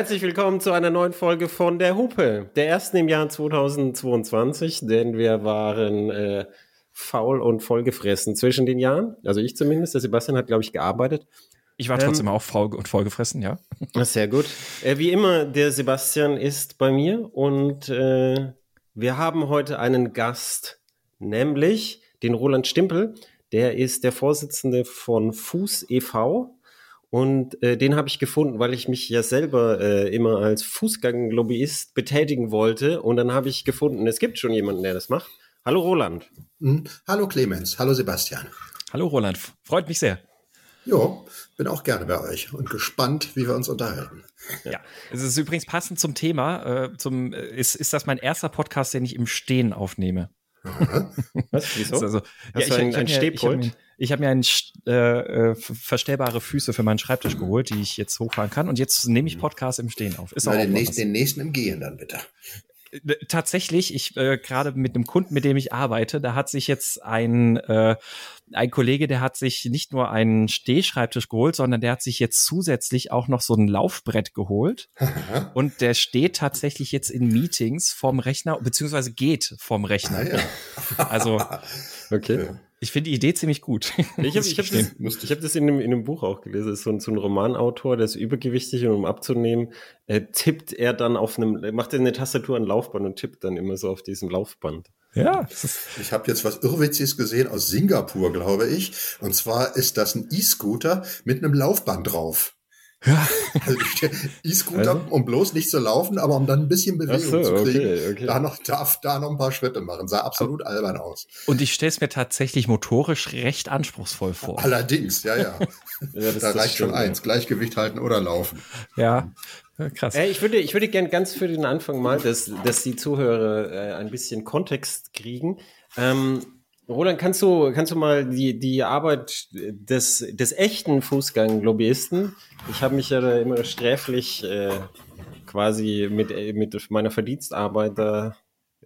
Herzlich willkommen zu einer neuen Folge von der Hupe, der ersten im Jahr 2022, denn wir waren äh, faul und vollgefressen zwischen den Jahren. Also ich zumindest. Der Sebastian hat, glaube ich, gearbeitet. Ich war trotzdem ähm, auch faul und vollgefressen, ja. Sehr gut. Äh, wie immer, der Sebastian ist bei mir und äh, wir haben heute einen Gast, nämlich den Roland Stimpel. Der ist der Vorsitzende von Fuß e.V. Und äh, den habe ich gefunden, weil ich mich ja selber äh, immer als Fußgang-Lobbyist betätigen wollte. Und dann habe ich gefunden, es gibt schon jemanden, der das macht. Hallo Roland. Hm, hallo Clemens. Hallo Sebastian. Hallo Roland. Freut mich sehr. Jo, bin auch gerne bei euch und gespannt, wie wir uns unterhalten. Ja, es ist übrigens passend zum Thema. Äh, zum, äh, ist, ist das mein erster Podcast, den ich im Stehen aufnehme? Was? Wieso? Also, ja, ich, ein, ein Stehpult? Ich habe mir, hab mir ein, äh, äh verstellbare Füße für meinen Schreibtisch geholt, die ich jetzt hochfahren kann. Und jetzt nehme ich Podcast im Stehen auf. Ist Na, auch den, nächsten, den nächsten im Gehen dann bitte. Äh, tatsächlich, ich äh, gerade mit einem Kunden, mit dem ich arbeite, da hat sich jetzt ein äh, ein Kollege, der hat sich nicht nur einen Stehschreibtisch geholt, sondern der hat sich jetzt zusätzlich auch noch so ein Laufbrett geholt und der steht tatsächlich jetzt in Meetings vom Rechner beziehungsweise geht vom Rechner. Ah, ja. Also okay. Ich finde die Idee ziemlich gut. Ich habe ich hab das, ich hab das in, einem, in einem Buch auch gelesen. Das ist so ein, so ein Romanautor, der ist übergewichtig und um abzunehmen, äh, tippt er dann auf einem, macht er eine Tastatur an Laufband und tippt dann immer so auf diesem Laufband. Ja. Ich habe jetzt was Irrwitziges gesehen aus Singapur, glaube ich. Und zwar ist das ein E-Scooter mit einem Laufband drauf. Ja. Also E-Scooter, also? um bloß nicht zu laufen, aber um dann ein bisschen Bewegung so, zu kriegen. Okay, okay. Da noch, darf da noch ein paar Schritte machen. Sah absolut albern aus. Und ich stelle es mir tatsächlich motorisch recht anspruchsvoll vor. Allerdings, ja, ja. ja da reicht schon eins. Gleichgewicht halten oder laufen. Ja. Krass. Äh, ich würde, ich würde gerne ganz für den Anfang mal, dass, dass die Zuhörer äh, ein bisschen Kontext kriegen. Ähm, Roland, kannst du, kannst du mal die, die Arbeit des, des echten Fußgang-Lobbyisten, ich habe mich ja immer sträflich äh, quasi mit, mit meiner Verdienstarbeit da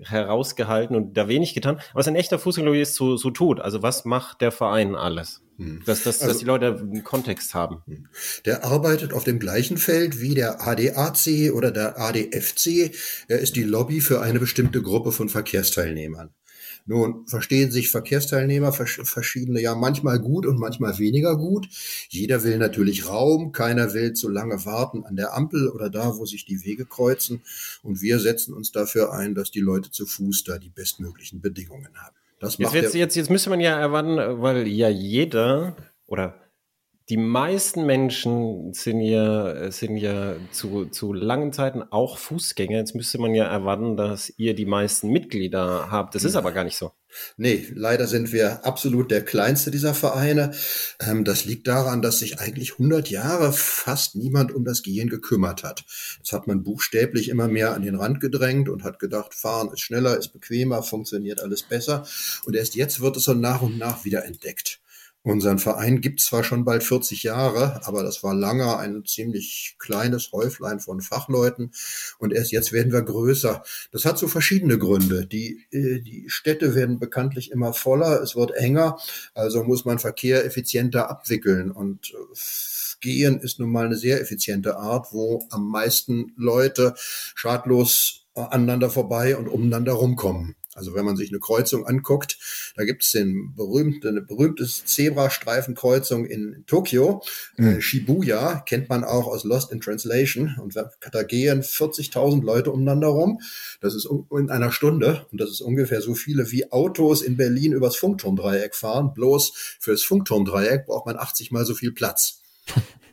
herausgehalten und da wenig getan, was ein echter Fußgang-Lobbyist so, so tut. Also was macht der Verein alles? Hm. Dass, dass, also, dass die Leute einen Kontext haben. Hm. Der arbeitet auf dem gleichen Feld wie der ADAC oder der ADFC. Er ist die Lobby für eine bestimmte Gruppe von Verkehrsteilnehmern. Nun verstehen sich Verkehrsteilnehmer verschiedene ja manchmal gut und manchmal weniger gut. Jeder will natürlich Raum, keiner will zu lange warten an der Ampel oder da, wo sich die Wege kreuzen. Und wir setzen uns dafür ein, dass die Leute zu Fuß da die bestmöglichen Bedingungen haben. Das macht jetzt, jetzt, jetzt müsste man ja erwarten, weil ja jeder oder die meisten Menschen sind ja, sind ja zu, zu langen Zeiten auch Fußgänger. Jetzt müsste man ja erwarten, dass ihr die meisten Mitglieder habt. Das ist aber gar nicht so. Nee, leider sind wir absolut der kleinste dieser Vereine. Ähm, das liegt daran, dass sich eigentlich 100 Jahre fast niemand um das Gehen gekümmert hat. Das hat man buchstäblich immer mehr an den Rand gedrängt und hat gedacht, fahren ist schneller, ist bequemer, funktioniert alles besser. Und erst jetzt wird es so nach und nach wieder entdeckt. Unseren Verein gibt zwar schon bald 40 Jahre, aber das war lange ein ziemlich kleines Häuflein von Fachleuten und erst jetzt werden wir größer. Das hat so verschiedene Gründe. Die, äh, die Städte werden bekanntlich immer voller, es wird enger, also muss man Verkehr effizienter abwickeln und äh, Gehen ist nun mal eine sehr effiziente Art, wo am meisten Leute schadlos aneinander vorbei und umeinander rumkommen. Also wenn man sich eine Kreuzung anguckt, da gibt es den berühmte, eine berühmte Zebrastreifenkreuzung in Tokio, mhm. äh, Shibuya, kennt man auch aus Lost in Translation. Und da gehen 40.000 Leute umeinander rum. Das ist in einer Stunde und das ist ungefähr so viele wie Autos in Berlin übers Funkturmdreieck fahren. Bloß fürs Funkturmdreieck braucht man 80 mal so viel Platz.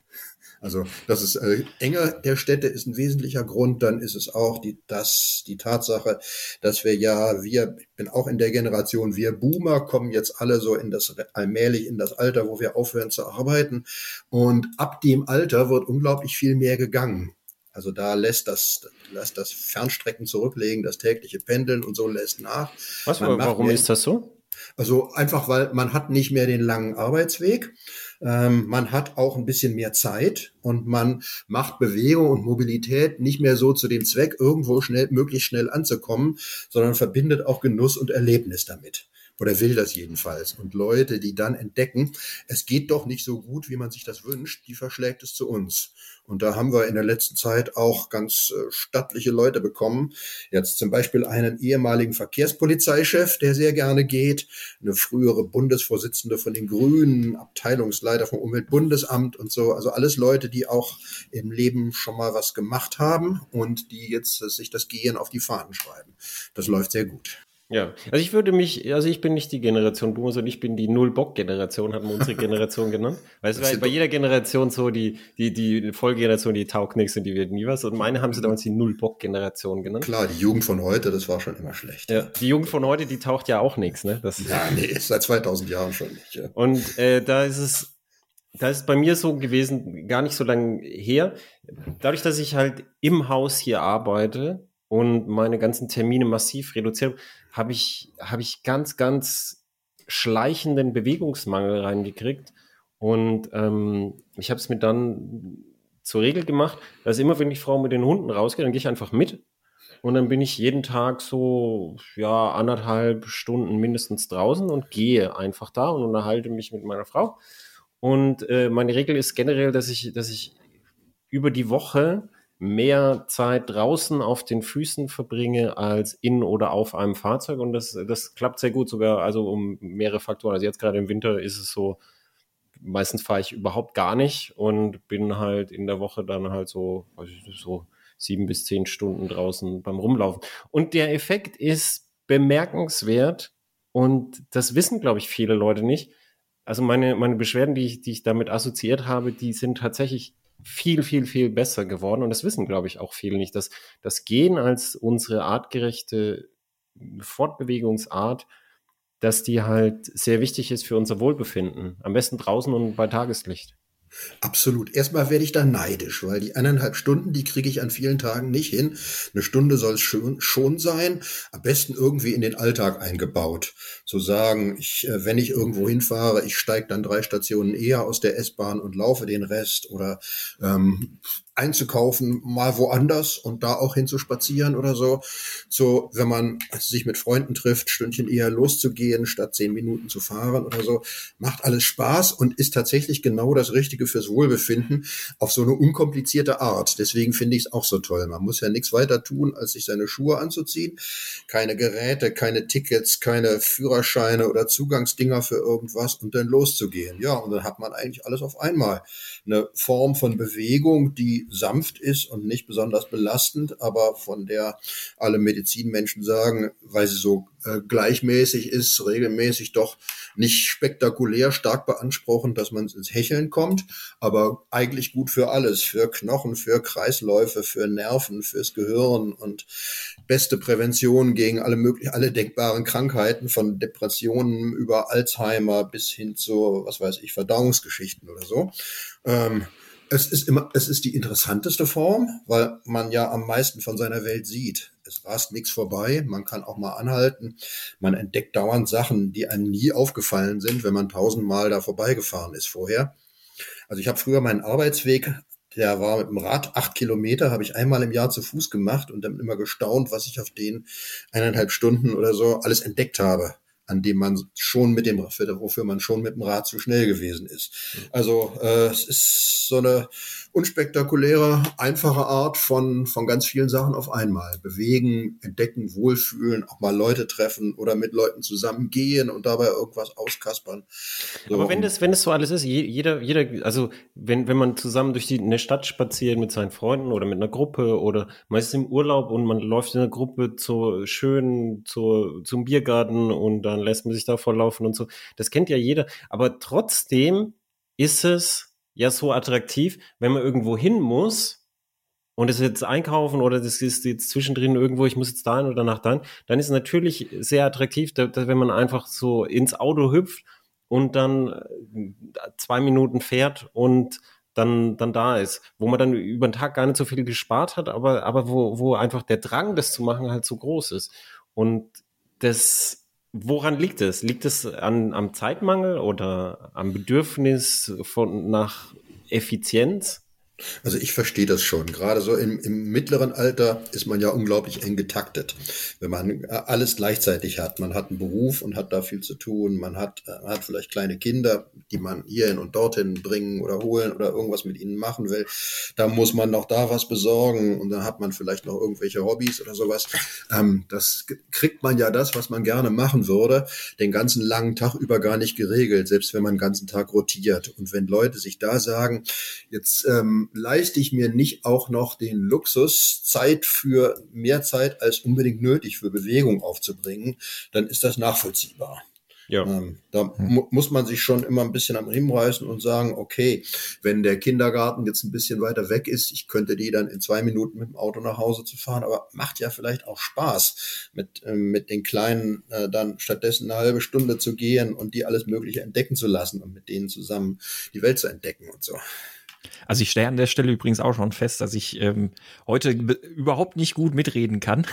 Also das ist äh, Enge der Städte ist ein wesentlicher Grund. Dann ist es auch die, das, die Tatsache, dass wir ja, wir, ich bin auch in der Generation, wir Boomer kommen jetzt alle so in das allmählich in das Alter, wo wir aufhören zu arbeiten. Und ab dem Alter wird unglaublich viel mehr gegangen. Also da lässt das, lässt das Fernstrecken zurücklegen, das tägliche Pendeln und so lässt nach. Was, warum ist das so? Also einfach, weil man hat nicht mehr den langen Arbeitsweg. Ähm, man hat auch ein bisschen mehr Zeit und man macht Bewegung und Mobilität nicht mehr so zu dem Zweck, irgendwo schnell, möglichst schnell anzukommen, sondern verbindet auch Genuss und Erlebnis damit. Oder will das jedenfalls. Und Leute, die dann entdecken, es geht doch nicht so gut, wie man sich das wünscht, die verschlägt es zu uns. Und da haben wir in der letzten Zeit auch ganz äh, stattliche Leute bekommen. Jetzt zum Beispiel einen ehemaligen Verkehrspolizeichef, der sehr gerne geht, eine frühere Bundesvorsitzende von den Grünen, Abteilungsleiter vom Umweltbundesamt und so. Also alles Leute, die auch im Leben schon mal was gemacht haben und die jetzt äh, sich das Gehen auf die Fahnen schreiben. Das läuft sehr gut. Ja, also ich würde mich, also ich bin nicht die Generation Boomer, sondern ich bin die Null-Bock-Generation, hat man unsere Generation genannt. Weil es war bei jeder Generation so, die, die, die Folgegeneration, die taugt nichts und die wird nie was. Und meine haben sie damals die Null-Bock-Generation genannt. Klar, die Jugend von heute, das war schon immer schlecht. Ja, die Jugend von heute, die taucht ja auch nichts, ne? Das, ja, nee, seit 2000 Jahren schon nicht. Ja. Und äh, da ist es, da ist bei mir so gewesen, gar nicht so lange her. Dadurch, dass ich halt im Haus hier arbeite und meine ganzen Termine massiv reduziert habe ich, habe ich ganz, ganz schleichenden Bewegungsmangel reingekriegt. Und ähm, ich habe es mir dann zur Regel gemacht, dass immer, wenn die Frau mit den Hunden rausgeht, dann gehe ich einfach mit. Und dann bin ich jeden Tag so, ja, anderthalb Stunden mindestens draußen und gehe einfach da und unterhalte mich mit meiner Frau. Und äh, meine Regel ist generell, dass ich, dass ich über die Woche mehr Zeit draußen auf den Füßen verbringe als in oder auf einem Fahrzeug und das, das klappt sehr gut sogar, also um mehrere Faktoren. Also jetzt gerade im Winter ist es so, meistens fahre ich überhaupt gar nicht und bin halt in der Woche dann halt so, so sieben bis zehn Stunden draußen beim Rumlaufen. Und der Effekt ist bemerkenswert und das wissen, glaube ich, viele Leute nicht. Also meine, meine Beschwerden, die ich, die ich damit assoziiert habe, die sind tatsächlich viel, viel, viel besser geworden. Und das wissen, glaube ich, auch viele nicht, dass das Gehen als unsere artgerechte Fortbewegungsart, dass die halt sehr wichtig ist für unser Wohlbefinden. Am besten draußen und bei Tageslicht. Absolut. Erstmal werde ich da neidisch, weil die eineinhalb Stunden, die kriege ich an vielen Tagen nicht hin. Eine Stunde soll es schon, schon sein, am besten irgendwie in den Alltag eingebaut. Zu sagen, ich, äh, wenn ich irgendwo hinfahre, ich steige dann drei Stationen eher aus der S-Bahn und laufe den Rest oder ähm, einzukaufen, mal woanders und da auch hinzuspazieren oder so. So, wenn man sich mit Freunden trifft, Stündchen eher loszugehen, statt zehn Minuten zu fahren oder so, macht alles Spaß und ist tatsächlich genau das Richtige fürs Wohlbefinden auf so eine unkomplizierte Art. Deswegen finde ich es auch so toll. Man muss ja nichts weiter tun, als sich seine Schuhe anzuziehen. Keine Geräte, keine Tickets, keine Führerscheine oder Zugangsdinger für irgendwas und dann loszugehen. Ja, und dann hat man eigentlich alles auf einmal. Eine Form von Bewegung, die sanft ist und nicht besonders belastend, aber von der alle Medizinmenschen sagen, weil sie so äh, gleichmäßig ist, regelmäßig doch nicht spektakulär stark beanspruchen, dass man ins Hecheln kommt, aber eigentlich gut für alles, für Knochen, für Kreisläufe, für Nerven, fürs Gehirn und beste Prävention gegen alle möglichen, alle denkbaren Krankheiten von Depressionen über Alzheimer bis hin zu, was weiß ich, Verdauungsgeschichten oder so. Ähm, es ist immer, es ist die interessanteste Form, weil man ja am meisten von seiner Welt sieht. Es rast nichts vorbei, man kann auch mal anhalten. Man entdeckt dauernd Sachen, die einem nie aufgefallen sind, wenn man tausendmal da vorbeigefahren ist vorher. Also ich habe früher meinen Arbeitsweg, der war mit dem Rad acht Kilometer, habe ich einmal im Jahr zu Fuß gemacht und dann immer gestaunt, was ich auf den eineinhalb Stunden oder so alles entdeckt habe an dem man schon mit dem, wofür man schon mit dem Rad zu schnell gewesen ist. Also äh, es ist so eine unspektakuläre, einfache Art von, von ganz vielen Sachen auf einmal. Bewegen, entdecken, wohlfühlen, auch mal Leute treffen oder mit Leuten zusammen gehen und dabei irgendwas auskaspern. So. Aber wenn das, wenn das so alles ist, jeder, jeder, also wenn, wenn man zusammen durch die, eine Stadt spaziert mit seinen Freunden oder mit einer Gruppe oder meistens im Urlaub und man läuft in einer Gruppe zu schön zu, zum Biergarten und dann lässt man sich da vorlaufen und so. Das kennt ja jeder. Aber trotzdem ist es ja so attraktiv, wenn man irgendwo hin muss und es jetzt einkaufen oder das ist jetzt zwischendrin irgendwo, ich muss jetzt dahin oder nach dahin, dann ist es natürlich sehr attraktiv, da, da, wenn man einfach so ins Auto hüpft und dann äh, zwei Minuten fährt und dann, dann da ist, wo man dann über den Tag gar nicht so viel gespart hat, aber, aber wo, wo einfach der Drang, das zu machen, halt so groß ist. Und das Woran liegt es? Liegt es an, am Zeitmangel oder am Bedürfnis von, nach Effizienz? Also ich verstehe das schon. Gerade so im, im, mittleren Alter ist man ja unglaublich eng getaktet, wenn man äh, alles gleichzeitig hat. Man hat einen Beruf und hat da viel zu tun. Man hat, äh, hat vielleicht kleine Kinder, die man hierhin und dorthin bringen oder holen oder irgendwas mit ihnen machen will. Da muss man noch da was besorgen und dann hat man vielleicht noch irgendwelche Hobbys oder sowas. Ähm, das kriegt man ja das, was man gerne machen würde, den ganzen langen Tag über gar nicht geregelt, selbst wenn man den ganzen Tag rotiert. Und wenn Leute sich da sagen, jetzt ähm, leiste ich mir nicht auch noch den Luxus, Zeit für mehr Zeit als unbedingt nötig für Bewegung aufzubringen, dann ist das nachvollziehbar. Ja. Ähm, da mu muss man sich schon immer ein bisschen am Riemen reißen und sagen, okay, wenn der Kindergarten jetzt ein bisschen weiter weg ist, ich könnte die dann in zwei Minuten mit dem Auto nach Hause zu fahren, aber macht ja vielleicht auch Spaß, mit, äh, mit den Kleinen äh, dann stattdessen eine halbe Stunde zu gehen und die alles Mögliche entdecken zu lassen und mit denen zusammen die Welt zu entdecken und so. Also ich stelle an der Stelle übrigens auch schon fest, dass ich ähm, heute überhaupt nicht gut mitreden kann.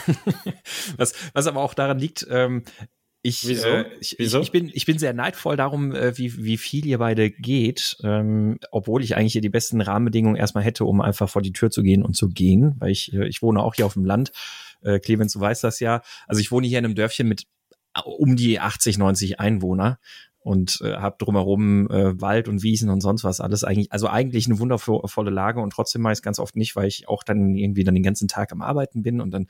was, was aber auch daran liegt, ähm, ich, Wieso? Äh, ich, Wieso? Ich, bin, ich bin sehr neidvoll darum, äh, wie, wie viel ihr beide geht, ähm, obwohl ich eigentlich hier die besten Rahmenbedingungen erstmal hätte, um einfach vor die Tür zu gehen und zu gehen, weil ich, äh, ich wohne auch hier auf dem Land. Äh, Clemens, du weißt das ja. Also ich wohne hier in einem Dörfchen mit äh, um die 80, 90 Einwohner und äh, habe drumherum äh, Wald und Wiesen und sonst was alles eigentlich, also eigentlich eine wundervolle Lage und trotzdem mache ich es ganz oft nicht, weil ich auch dann irgendwie dann den ganzen Tag am Arbeiten bin und dann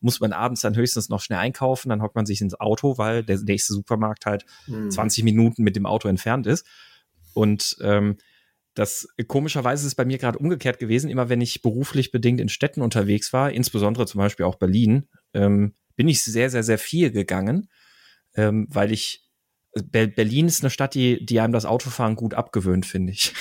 muss man abends dann höchstens noch schnell einkaufen, dann hockt man sich ins Auto, weil der nächste Supermarkt halt mhm. 20 Minuten mit dem Auto entfernt ist. Und ähm, das komischerweise ist bei mir gerade umgekehrt gewesen. Immer wenn ich beruflich bedingt in Städten unterwegs war, insbesondere zum Beispiel auch Berlin, ähm, bin ich sehr, sehr, sehr viel gegangen, ähm, weil ich Berlin ist eine Stadt, die, die einem das Autofahren gut abgewöhnt, finde ich.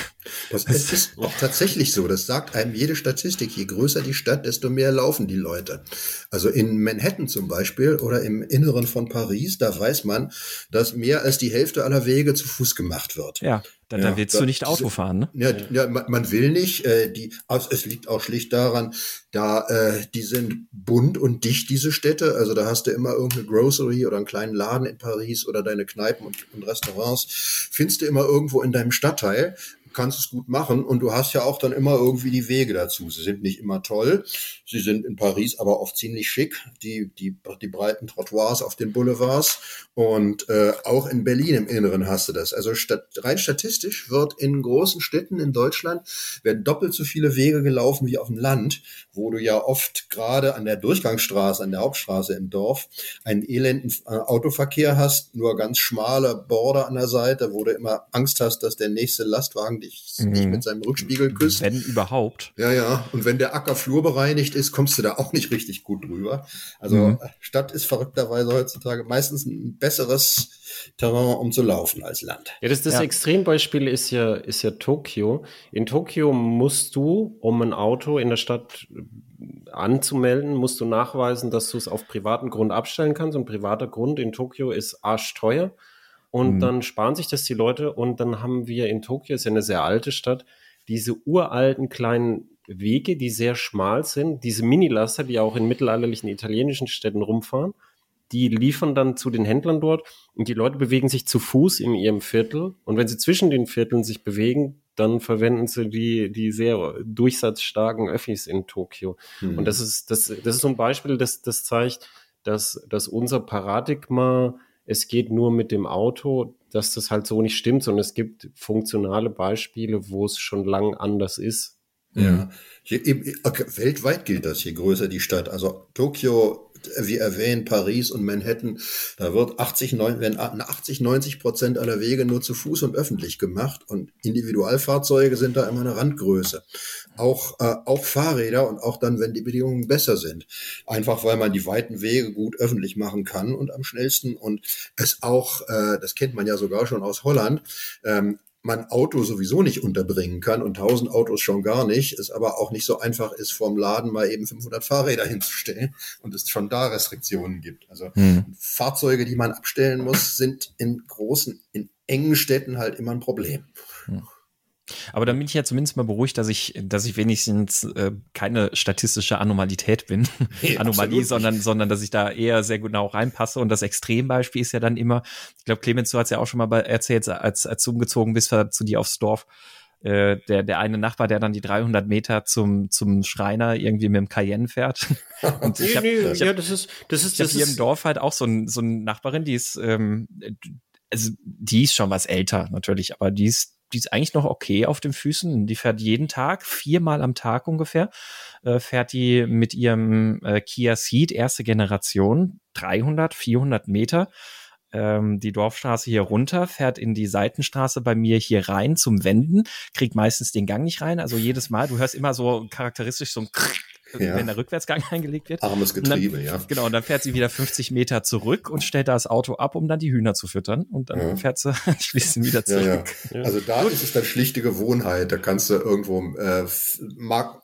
Das, das ist auch tatsächlich so. Das sagt einem jede Statistik. Je größer die Stadt, desto mehr laufen die Leute. Also in Manhattan zum Beispiel oder im Inneren von Paris, da weiß man, dass mehr als die Hälfte aller Wege zu Fuß gemacht wird. Ja. Dann, ja, dann willst da, du nicht Auto fahren, ne? Ja, ja man, man will nicht. Äh, die, also es liegt auch schlicht daran, da äh, die sind bunt und dicht, diese Städte. Also da hast du immer irgendeine Grocery oder einen kleinen Laden in Paris oder deine Kneipen und, und Restaurants. Findest du immer irgendwo in deinem Stadtteil kannst es gut machen und du hast ja auch dann immer irgendwie die Wege dazu. Sie sind nicht immer toll. Sie sind in Paris aber oft ziemlich schick. Die, die, die breiten Trottoirs auf den Boulevards und äh, auch in Berlin im Inneren hast du das. Also stat rein statistisch wird in großen Städten in Deutschland werden doppelt so viele Wege gelaufen wie auf dem Land, wo du ja oft gerade an der Durchgangsstraße, an der Hauptstraße im Dorf einen elenden äh, Autoverkehr hast, nur ganz schmale Border an der Seite, wo du immer Angst hast, dass der nächste Lastwagen dich mhm. nicht mit seinem Rückspiegel küsst. Wenn überhaupt. Ja, ja. Und wenn der Acker flurbereinigt ist, kommst du da auch nicht richtig gut drüber. Also mhm. Stadt ist verrückterweise heutzutage meistens ein besseres Terrain, um zu laufen als Land. Ja, das, das ja. Extrembeispiel ist ja, ist ja Tokio. In Tokio musst du, um ein Auto in der Stadt anzumelden, musst du nachweisen, dass du es auf privaten Grund abstellen kannst. Und privater Grund in Tokio ist arschteuer. Und mhm. dann sparen sich das die Leute und dann haben wir in Tokio, ist ja eine sehr alte Stadt, diese uralten kleinen Wege, die sehr schmal sind, diese Minilaster, die auch in mittelalterlichen italienischen Städten rumfahren, die liefern dann zu den Händlern dort und die Leute bewegen sich zu Fuß in ihrem Viertel und wenn sie zwischen den Vierteln sich bewegen, dann verwenden sie die, die sehr durchsatzstarken Öffis in Tokio. Mhm. Und das ist, das, das ist so ein Beispiel, das, das zeigt, dass, dass unser Paradigma es geht nur mit dem Auto, dass das halt so nicht stimmt, sondern es gibt funktionale Beispiele, wo es schon lang anders ist. Ja, hier, weltweit gilt das, je größer die Stadt. Also Tokio wie erwähnt, Paris und Manhattan, da wird 80, 90, werden 80, 90 Prozent aller Wege nur zu Fuß und öffentlich gemacht und Individualfahrzeuge sind da immer eine Randgröße. Auch, äh, auch Fahrräder und auch dann, wenn die Bedingungen besser sind. Einfach weil man die weiten Wege gut öffentlich machen kann und am schnellsten und es auch, äh, das kennt man ja sogar schon aus Holland, ähm, man Auto sowieso nicht unterbringen kann und 1000 Autos schon gar nicht, es aber auch nicht so einfach ist, vorm Laden mal eben 500 Fahrräder hinzustellen und es schon da Restriktionen gibt. Also mhm. Fahrzeuge, die man abstellen muss, sind in großen, in engen Städten halt immer ein Problem. Mhm. Aber dann bin ich ja zumindest mal beruhigt, dass ich, dass ich wenigstens äh, keine statistische Anomalität bin. Nee, Anomalie, sondern, sondern dass ich da eher sehr genau reinpasse. Und das Extrembeispiel ist ja dann immer, ich glaube, Clemens, du hast ja auch schon mal erzählt, als, als du umgezogen bist zu dir aufs Dorf, äh, der, der eine Nachbar, der dann die 300 Meter zum, zum Schreiner irgendwie mit dem Cayenne fährt. Und ich hab, nee, ich hab, ja, das ist, das ist, ich hab das hier im ist, Dorf halt auch so, ein, so eine Nachbarin, die ist, ähm, also die ist schon was älter natürlich, aber die ist, die ist eigentlich noch okay auf den Füßen. Die fährt jeden Tag, viermal am Tag ungefähr, äh, fährt die mit ihrem äh, Kia Ceed erste Generation 300, 400 Meter ähm, die Dorfstraße hier runter, fährt in die Seitenstraße bei mir hier rein zum Wenden, kriegt meistens den Gang nicht rein. Also jedes Mal, du hörst immer so charakteristisch so ein Ja. wenn der Rückwärtsgang eingelegt wird. Armes Und dann- Getriebe, ja. Genau, und dann fährt sie wieder 50 Meter zurück und stellt da das Auto ab, um dann die Hühner zu füttern. Und dann Ja. fährt sie anschließend wieder Ja, ja. zurück. Also da ist es dann schlichte Gewohnheit. Da kannst du irgendwo, äh, mag,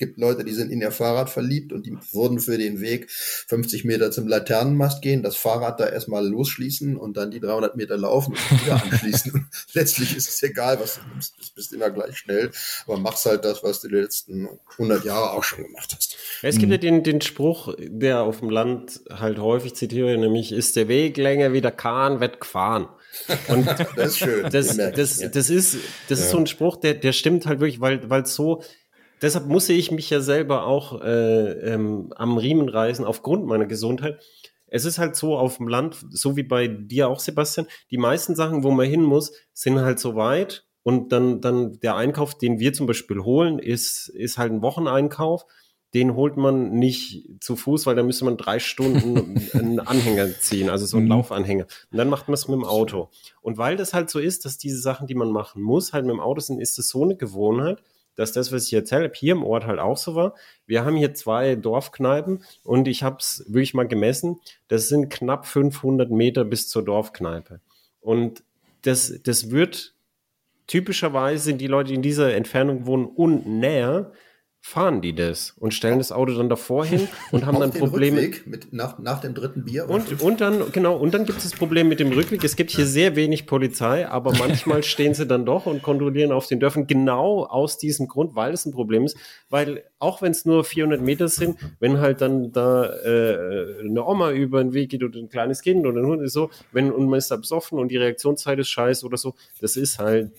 gibt Leute, die sind in ihr Fahrrad verliebt und die würden für den Weg 50 Meter zum Laternenmast gehen, das Fahrrad da erstmal losschließen und dann die 300 Meter laufen und wieder anschließen. Und letztlich ist es egal, was du nimmst, du bist immer gleich schnell, aber machst halt das, was du die letzten 100 Jahre auch schon gemacht hast. es gibt ja den, den Spruch, der auf dem Land halt häufig zitiert wird, nämlich ist der Weg länger wie der Kahn wird gefahren. Und Das ist schön. das, das, das ist, das ist Ja. so ein Spruch, der, der stimmt halt wirklich, weil, weil es so, deshalb musste ich mich ja selber auch äh, ähm, am Riemen reißen aufgrund meiner Gesundheit. Es ist halt so auf dem Land, so wie bei dir auch, Sebastian, die meisten Sachen, wo man hin muss, sind halt so weit. Und dann, dann der Einkauf, den wir zum Beispiel holen, ist, ist halt ein Wocheneinkauf. Den holt man nicht zu Fuß, weil da müsste man drei Stunden einen Anhänger ziehen, also so einen Mhm. Laufanhänger. Und dann macht man es mit dem Auto. Und weil das halt so ist, dass diese Sachen, die man machen muss, halt mit dem Auto sind, ist es so eine Gewohnheit, dass das, was ich erzähle, hier im Ort halt auch so war. Wir haben hier zwei Dorfkneipen und ich habe es wirklich mal gemessen. Das sind knapp 500 Meter bis zur Dorfkneipe. Und das, das wird typischerweise die Leute, die in dieser Entfernung wohnen und näher, fahren die das und stellen das Auto dann davor hin und haben dann Probleme. Rückweg mit, nach, nach dem dritten Bier. Und, und dann, genau, und dann gibt es das Problem mit dem Rückweg. Es gibt hier sehr wenig Polizei, aber manchmal stehen sie dann doch und kontrollieren auf den Dörfern genau aus diesem Grund, weil es ein Problem ist. Weil auch wenn es nur 400 Meter sind, wenn halt dann da äh, eine Oma über den Weg geht oder ein kleines Kind oder ein Hund ist so, wenn und man ist da besoffen und die Reaktionszeit ist scheiße oder so, das ist halt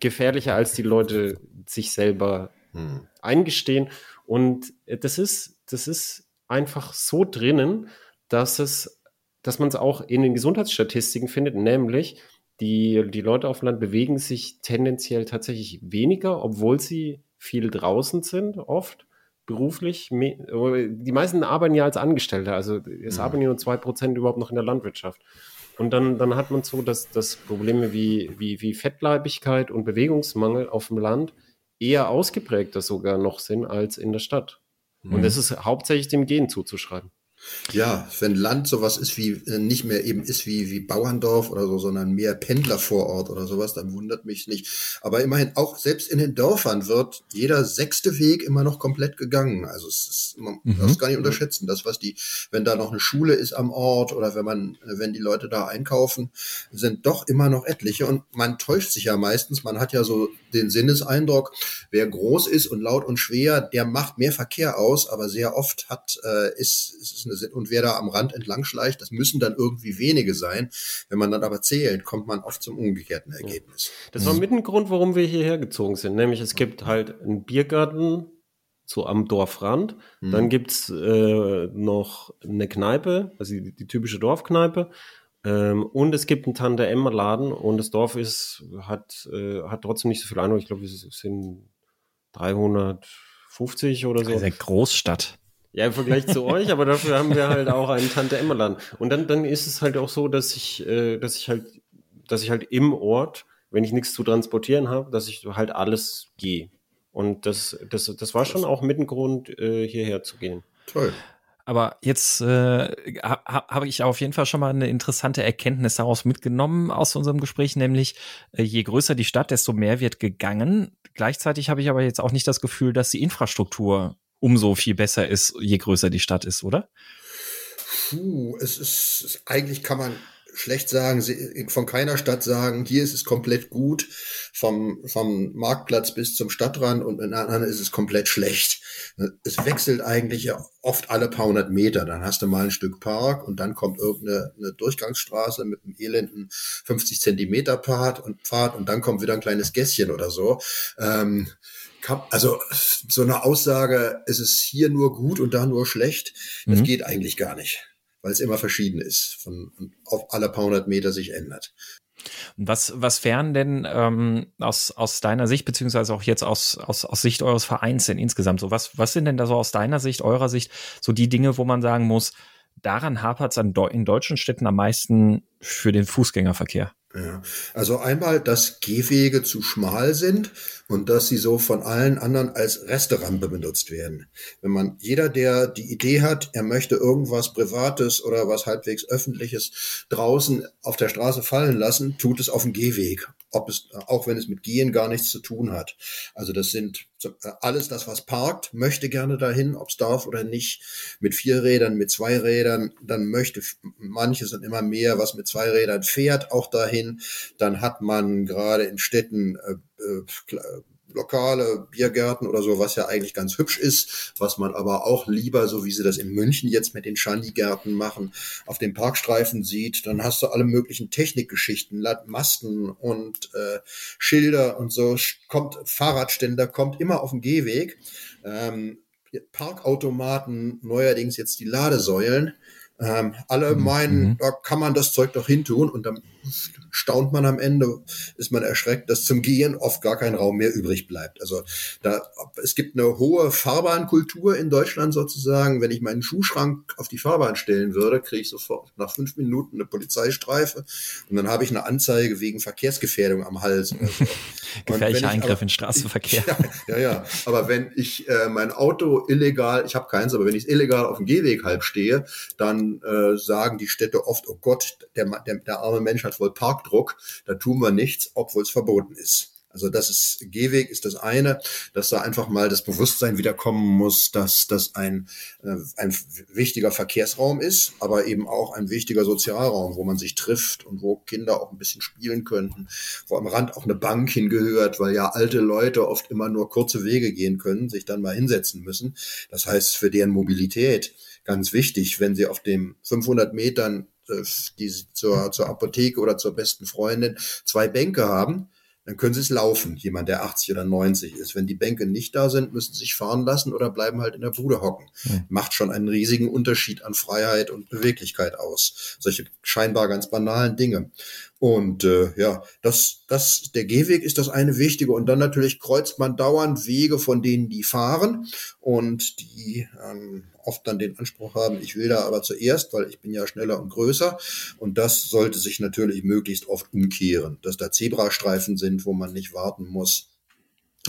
gefährlicher, als die Leute sich selber Hm. eingestehen. Und äh, das ist, das ist einfach so drinnen, dass es, dass man es auch in den Gesundheitsstatistiken findet, nämlich die, die Leute auf dem Land bewegen sich tendenziell tatsächlich weniger, obwohl sie viel draußen sind, oft beruflich. Die meisten arbeiten ja als Angestellte, also es Mhm. arbeiten ja nur zwei Prozent überhaupt noch in der Landwirtschaft. Und dann, dann hat man so, dass, dass Probleme wie, wie, wie Fettleibigkeit und Bewegungsmangel auf dem Land eher ausgeprägter sogar noch sind als in der Stadt. Und Mhm. das ist hauptsächlich dem Gen zuzuschreiben. Ja, wenn Land sowas ist wie, äh, nicht mehr eben ist wie, wie Bauerndorf oder so, sondern mehr Pendlervorort oder sowas, dann wundert mich nicht. Aber immerhin auch selbst in den Dörfern wird jeder sechste Weg immer noch komplett gegangen. Also es ist, man Mhm. darf es gar nicht unterschätzen. Das, was die, wenn da noch eine Schule ist am Ort oder wenn man, wenn die Leute da einkaufen, sind doch immer noch etliche und man täuscht sich ja meistens. Man hat ja so den Sinneseindruck, wer groß ist und laut und schwer, der macht mehr Verkehr aus, aber sehr oft hat, äh, ist, ist eine, und wer da am Rand entlang schleicht, das müssen dann irgendwie wenige sein. Wenn man dann aber zählt, kommt man oft zum umgekehrten Ergebnis. Das war mit ein Grund, warum wir hierher gezogen sind. Nämlich es gibt halt einen Biergarten so am Dorfrand. Hm. Dann gibt's äh, noch eine Kneipe, also die, die typische Dorfkneipe. Ähm, und es gibt einen Tante Emma Laden und das Dorf ist, hat, äh, hat trotzdem nicht so viel Einwohner. Ich glaube, es sind 350 oder so. Also eine Großstadt. Ja, im Vergleich zu euch, aber dafür haben wir halt auch einen Tante Emma Laden. Und dann, dann ist es halt auch so, dass ich, äh, dass ich halt, dass ich halt im Ort, wenn ich nichts zu transportieren habe, dass ich halt alles gehe. Und das, das, das war schon auch mit ein Grund, äh, hierher zu gehen. Toll. Aber jetzt äh, ha, habe ich auf jeden Fall schon mal eine interessante Erkenntnis daraus mitgenommen aus unserem Gespräch, nämlich äh, je größer die Stadt, desto mehr wird gegangen. Gleichzeitig habe ich aber jetzt auch nicht das Gefühl, dass die Infrastruktur umso viel besser ist, je größer die Stadt ist, oder? Puh, es ist, eigentlich kann man schlecht sagen, von keiner Stadt sagen, hier ist es komplett gut, vom, vom Marktplatz bis zum Stadtrand und in anderen ist es komplett schlecht. Es wechselt eigentlich oft alle paar hundert Meter. Dann hast du mal ein Stück Park und dann kommt irgendeine eine Durchgangsstraße mit einem elenden 50 Zentimeter Pfad und Pfad und dann kommt wieder ein kleines Gässchen oder so. Ähm, also so eine Aussage, es ist hier nur gut und da nur schlecht, das mhm. geht eigentlich gar nicht weil es immer verschieden ist, von auf alle paar hundert Meter sich ändert. Was, was wären denn ähm, aus, aus deiner Sicht, beziehungsweise auch jetzt aus, aus, aus Sicht eures Vereins denn insgesamt so? Was, was sind denn da so aus deiner Sicht, eurer Sicht, so die Dinge, wo man sagen muss, daran hapert es in deutschen Städten am meisten für den Fußgängerverkehr? Ja, also einmal, dass Gehwege zu schmal sind und dass sie so von allen anderen als Resterampe benutzt werden. Wenn man, jeder, der die Idee hat, er möchte irgendwas Privates oder was halbwegs Öffentliches draußen auf der Straße fallen lassen, tut es auf dem Gehweg ob es, auch wenn es mit Gehen gar nichts zu tun hat. Also das sind äh, alles das, was parkt, möchte gerne dahin, ob es darf oder nicht. Mit vier Rädern, mit zwei Rädern, dann möchte manches und immer mehr, was mit zwei Rädern fährt, auch dahin. Dann hat man gerade in Städten äh, äh, lokale Biergärten oder so, was ja eigentlich ganz hübsch ist, was man aber auch lieber, so wie sie das in München jetzt mit den Schandigärten machen, auf dem Parkstreifen sieht. Dann hast du alle möglichen Technikgeschichten, Masten und äh, Schilder und so. Kommt Fahrradständer, kommt immer auf dem Gehweg. Ähm, Parkautomaten, neuerdings jetzt die Ladesäulen. Ähm, alle mhm. meinen, mhm. da kann man das Zeug doch hintun und dann staunt man am Ende, ist man erschreckt, dass zum Gehen oft gar kein Raum mehr übrig bleibt. Also da, es gibt eine hohe Fahrbahnkultur in Deutschland sozusagen. Wenn ich meinen Schuhschrank auf die Fahrbahn stellen würde, kriege ich sofort nach fünf Minuten eine Polizeistreife und dann habe ich eine Anzeige wegen Verkehrsgefährdung am Hals. Oder so. Gefährlicher Eingriff aber, in Straßenverkehr. Ja, ja, ja. Aber wenn ich äh, mein Auto illegal, ich habe keins, aber wenn ich es illegal auf dem Gehweg halb stehe, dann äh, sagen die Städte oft, oh Gott, der, der, der arme Mensch hat wohl Parkdruck, da tun wir nichts, obwohl es verboten ist. Also das ist Gehweg ist das eine, dass da einfach mal das Bewusstsein wiederkommen muss, dass das ein, äh, ein wichtiger Verkehrsraum ist, aber eben auch ein wichtiger Sozialraum, wo man sich trifft und wo Kinder auch ein bisschen spielen könnten, wo am Rand auch eine Bank hingehört, weil ja alte Leute oft immer nur kurze Wege gehen können, sich dann mal hinsetzen müssen. Das heißt, für deren Mobilität ganz wichtig, wenn sie auf dem 500 Metern die zur, zur Apotheke oder zur besten Freundin zwei Bänke haben, dann können sie es laufen, jemand, der 80 oder 90 ist. Wenn die Bänke nicht da sind, müssen sie sich fahren lassen oder bleiben halt in der Bude hocken. Mhm. Macht schon einen riesigen Unterschied an Freiheit und Beweglichkeit aus. Solche scheinbar ganz banalen Dinge. Und äh, ja, das, das, der Gehweg ist das eine Wichtige. Und dann natürlich kreuzt man dauernd Wege, von denen die fahren und die ähm, oft dann den Anspruch haben, ich will da aber zuerst, weil ich bin ja schneller und größer. Und das sollte sich natürlich möglichst oft umkehren, dass da Zebrastreifen sind, wo man nicht warten muss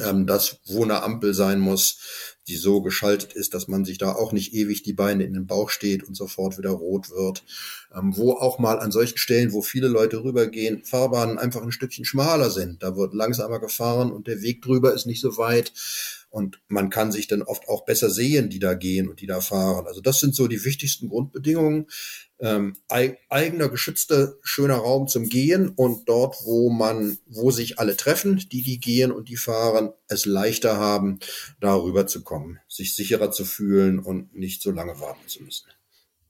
ähm, dass wo eine Ampel sein muss, die so geschaltet ist, dass man sich da auch nicht ewig die Beine in den Bauch steht und sofort wieder rot wird. Ähm, wo auch mal an solchen Stellen, wo viele Leute rübergehen, Fahrbahnen einfach ein Stückchen schmaler sind. Da wird langsamer gefahren und der Weg drüber ist nicht so weit. Und man kann sich dann oft auch besser sehen, die da gehen und die da fahren. Also das sind so die wichtigsten Grundbedingungen. Ähm, eigener, geschützter, schöner Raum zum Gehen und dort, wo man, wo sich alle treffen, die, die gehen und die fahren, es leichter haben, darüber zu kommen, sich sicherer zu fühlen und nicht so lange warten zu müssen.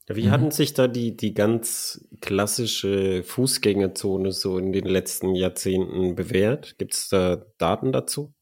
Wie hatten sich da die, die ganz klassische Fußgängerzone so in den letzten Jahrzehnten bewährt? Gibt es da Daten dazu?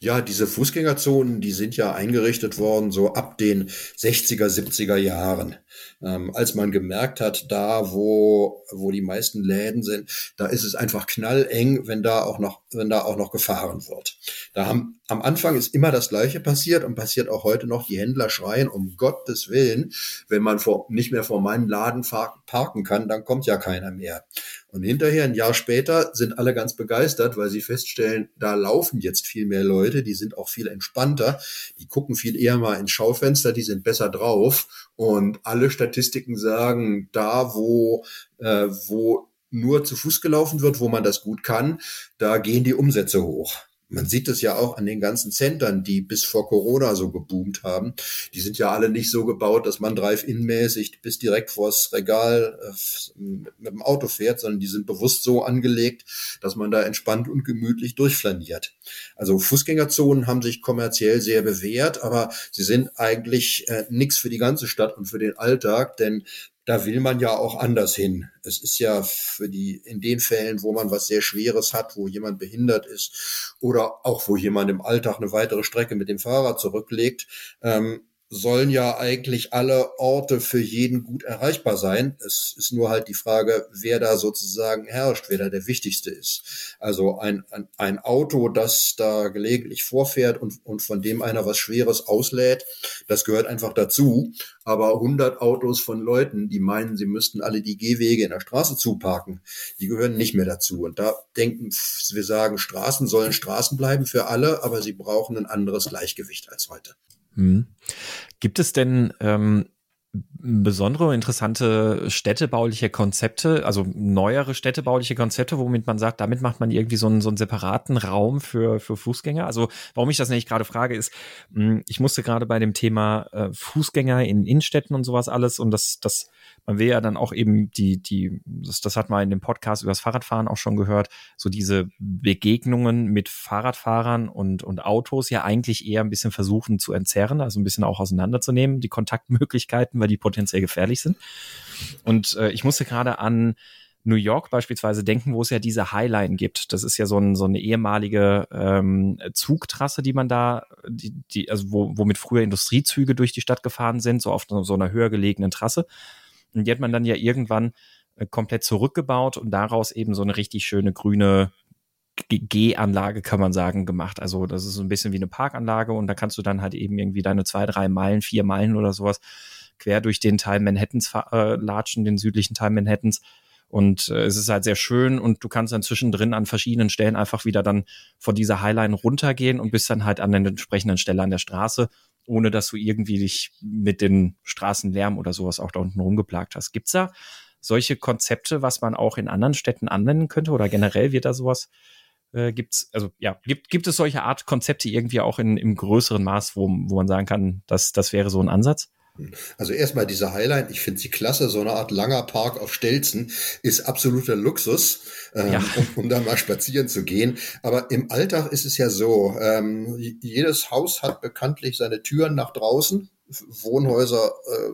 Ja, diese Fußgängerzonen, die sind ja eingerichtet worden so ab den 60er, 70er Jahren. Ähm, als man gemerkt hat, da wo, wo die meisten Läden sind, da ist es einfach knalleng, wenn da auch noch, wenn da auch noch gefahren wird. Da haben, am Anfang ist immer das Gleiche passiert und passiert auch heute noch. Die Händler schreien, um Gottes Willen, wenn man vor, nicht mehr vor meinem Laden parken kann, dann kommt ja keiner mehr. Und hinterher, ein Jahr später, sind alle ganz begeistert, weil sie feststellen, da laufen jetzt viel mehr Leute, die sind auch viel entspannter, die gucken viel eher mal ins Schaufenster, die sind besser drauf. Und alle Statistiken sagen, da wo, äh, wo nur zu Fuß gelaufen wird, wo man das gut kann, da gehen die Umsätze hoch. Man sieht es ja auch an den ganzen Centern, die bis vor Corona so geboomt haben. Die sind ja alle nicht so gebaut, dass man drive-in-mäßig bis direkt vors Regal äh, mit dem Auto fährt, sondern die sind bewusst so angelegt, dass man da entspannt und gemütlich durchflaniert. Also Fußgängerzonen haben sich kommerziell sehr bewährt, aber sie sind eigentlich äh, nichts für die ganze Stadt und für den Alltag, denn da will man ja auch anders hin. Es ist ja für die, in den Fällen, wo man was sehr Schweres hat, wo jemand behindert ist oder auch wo jemand im Alltag eine weitere Strecke mit dem Fahrrad zurücklegt, ähm, sollen ja eigentlich alle Orte für jeden gut erreichbar sein. Es ist nur halt die Frage, wer da sozusagen herrscht, wer da der Wichtigste ist. Also ein, ein, ein Auto, das da gelegentlich vorfährt und, und von dem einer was Schweres auslädt, das gehört einfach dazu. Aber 100 Autos von Leuten, die meinen, sie müssten alle die Gehwege in der Straße zuparken, die gehören nicht mehr dazu. Und da denken wir sagen, Straßen sollen Straßen bleiben für alle, aber sie brauchen ein anderes Gleichgewicht als heute. Hm. Gibt es denn ähm, besondere interessante städtebauliche Konzepte, also neuere städtebauliche Konzepte, womit man sagt, damit macht man irgendwie so einen, so einen separaten Raum für, für Fußgänger. Also warum ich das nämlich gerade frage, ist, hm, ich musste gerade bei dem Thema äh, Fußgänger in Innenstädten und sowas alles und das, das man will ja dann auch eben die, die, das, das hat man in dem Podcast über das Fahrradfahren auch schon gehört, so diese Begegnungen mit Fahrradfahrern und, und Autos ja eigentlich eher ein bisschen versuchen zu entzerren, also ein bisschen auch auseinanderzunehmen, die Kontaktmöglichkeiten, weil die potenziell gefährlich sind. Und äh, ich musste gerade an New York beispielsweise denken, wo es ja diese Highline gibt. Das ist ja so, ein, so eine ehemalige ähm, Zugtrasse, die man da, die, die, also wo, womit früher Industriezüge durch die Stadt gefahren sind, so auf so einer höher gelegenen Trasse. Und die hat man dann ja irgendwann äh, komplett zurückgebaut und daraus eben so eine richtig schöne grüne G-Anlage, kann man sagen, gemacht. Also das ist so ein bisschen wie eine Parkanlage und da kannst du dann halt eben irgendwie deine zwei, drei Meilen, vier Meilen oder sowas quer durch den Teil Manhattans äh, latschen, den südlichen Teil Manhattans. Und äh, es ist halt sehr schön und du kannst dann zwischendrin an verschiedenen Stellen einfach wieder dann von dieser Highline runtergehen und bist dann halt an der entsprechenden Stelle an der Straße ohne dass du irgendwie dich mit den Straßenlärm oder sowas auch da unten rumgeplagt hast. Gibt's da solche Konzepte, was man auch in anderen Städten anwenden könnte oder generell wird da sowas äh, gibt's also ja gibt gibt es solche Art Konzepte irgendwie auch in im größeren Maß, wo wo man sagen kann, dass das wäre so ein Ansatz? Also erstmal diese Highline, ich finde sie klasse, so eine Art langer Park auf Stelzen ist absoluter Luxus, ähm, ja. um, um, da mal spazieren zu gehen. Aber im Alltag ist es ja so, ähm, jedes Haus hat bekanntlich seine Türen nach draußen, Wohnhäuser, äh,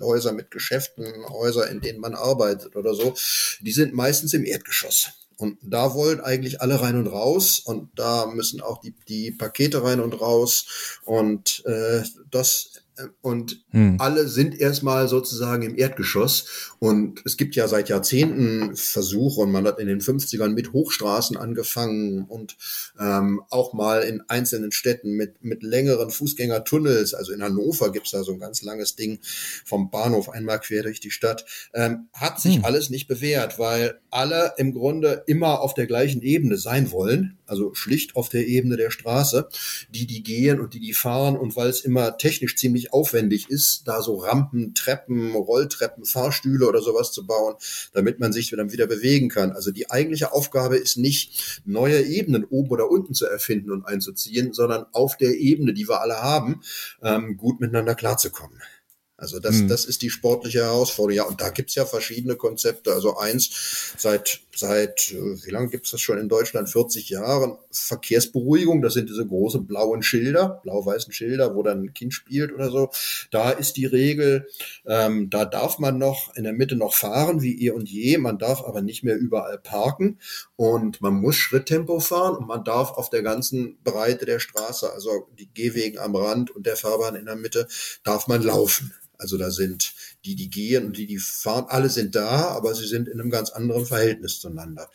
Häuser mit Geschäften, Häuser, in denen man arbeitet oder so, die sind meistens im Erdgeschoss. Und da wollen eigentlich alle rein und raus und da müssen auch die, die Pakete rein und raus. Und äh, das und hm. alle sind erstmal sozusagen im Erdgeschoss. Und es gibt ja seit Jahrzehnten Versuche und man hat in den 50ern mit Hochstraßen angefangen und ähm, auch mal in einzelnen Städten mit, mit längeren Fußgängertunnels. Also in Hannover gibt's da so ein ganz langes Ding vom Bahnhof einmal quer durch die Stadt. Ähm, hat sich hm. alles nicht bewährt, weil alle im Grunde immer auf der gleichen Ebene sein wollen also schlicht auf der Ebene der Straße, die die gehen und die die fahren und weil es immer technisch ziemlich aufwendig ist, da so Rampen, Treppen, Rolltreppen, Fahrstühle oder sowas zu bauen, damit man sich dann wieder bewegen kann. Also die eigentliche Aufgabe ist nicht, neue Ebenen oben oder unten zu erfinden und einzuziehen, sondern auf der Ebene, die wir alle haben, ähm, gut miteinander klarzukommen. Also das, mhm. das ist die sportliche Herausforderung. Ja, und da gibt's ja verschiedene Konzepte. Also eins, seit, seit äh, wie lange gibt's das schon in Deutschland? 40 Jahren. Verkehrsberuhigung, das sind diese großen blauen Schilder, blau-weißen Schilder, wo dann ein Kind spielt oder so. Da ist die Regel, ähm, da darf man noch in der Mitte noch fahren, wie eh und je. Man darf aber nicht mehr überall parken und man muss Schritttempo fahren und man darf auf der ganzen Breite der Straße, also die Gehwegen am Rand und der Fahrbahn in der Mitte, darf man laufen. Also da sind die, die gehen und die, die fahren, alle sind da, aber sie sind in einem ganz anderen Verhältnis zueinander.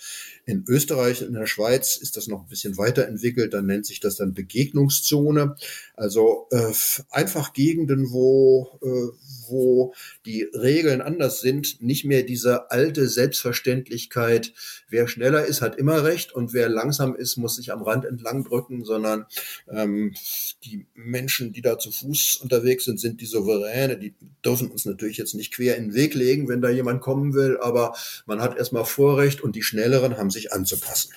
In Österreich und in der Schweiz ist das noch ein bisschen weiterentwickelt, dann nennt sich das dann Begegnungszone. Also äh, einfach Gegenden, wo, äh, wo die Regeln anders sind, nicht mehr diese alte Selbstverständlichkeit, wer schneller ist, hat immer recht und wer langsam ist, muss sich am Rand entlang drücken, sondern ähm, die Menschen, die da zu Fuß unterwegs sind, sind die Souveräne, die dürfen uns natürlich jetzt nicht quer in den Weg legen, wenn da jemand kommen will, aber man hat erstmal Vorrecht und die Schnelleren haben sich anzupassen.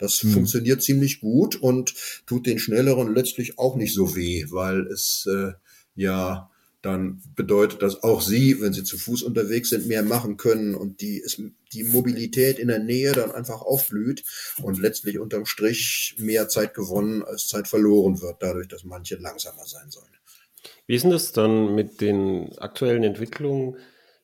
Das hm. funktioniert ziemlich gut und tut den Schnelleren letztlich auch nicht so weh, weil es äh, ja dann bedeutet das auch sie, wenn sie zu Fuß unterwegs sind, mehr machen können und die, ist, die Mobilität in der Nähe dann einfach aufblüht und letztlich unterm Strich mehr Zeit gewonnen als Zeit verloren wird, dadurch, dass manche langsamer sein sollen. Wie ist denn das dann mit den aktuellen Entwicklungen?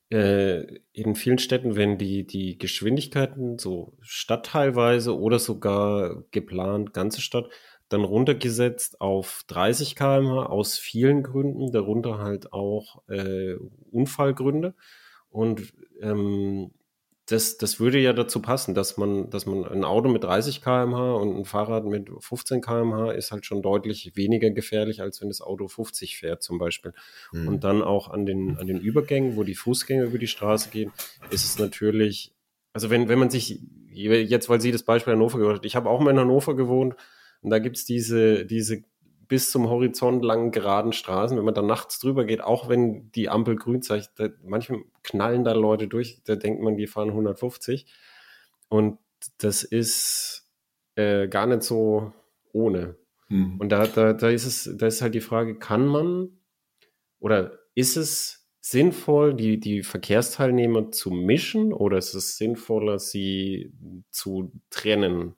Äh, in vielen Städten werden die, die Geschwindigkeiten so stadtteilweise oder sogar geplant, ganze Stadt, dann runtergesetzt auf 30 km/h aus vielen Gründen, darunter halt auch äh, Unfallgründe. Und ähm, das, das würde ja dazu passen, dass man, dass man ein Auto mit 30 km/h und ein Fahrrad mit 15 km/h ist halt schon deutlich weniger gefährlich, als wenn das Auto 50 fährt zum Beispiel. Mhm. Und dann auch an den, an den Übergängen, wo die Fußgänger über die Straße gehen, ist es natürlich, also wenn, wenn man sich, jetzt weil Sie das Beispiel Hannover gehört hat, ich habe auch mal in Hannover gewohnt und da gibt's diese, diese bis zum Horizont langen geraden Straßen. Wenn man da nachts drüber geht, auch wenn die Ampel grün zeigt, da, manchmal knallen da Leute durch, da denkt man, die fahren 150. Und das ist äh, gar nicht so ohne. Hm. Und da, da, da ist es, da ist halt die Frage, kann man oder ist es sinnvoll, die, die Verkehrsteilnehmer zu mischen oder ist es sinnvoller, sie zu trennen?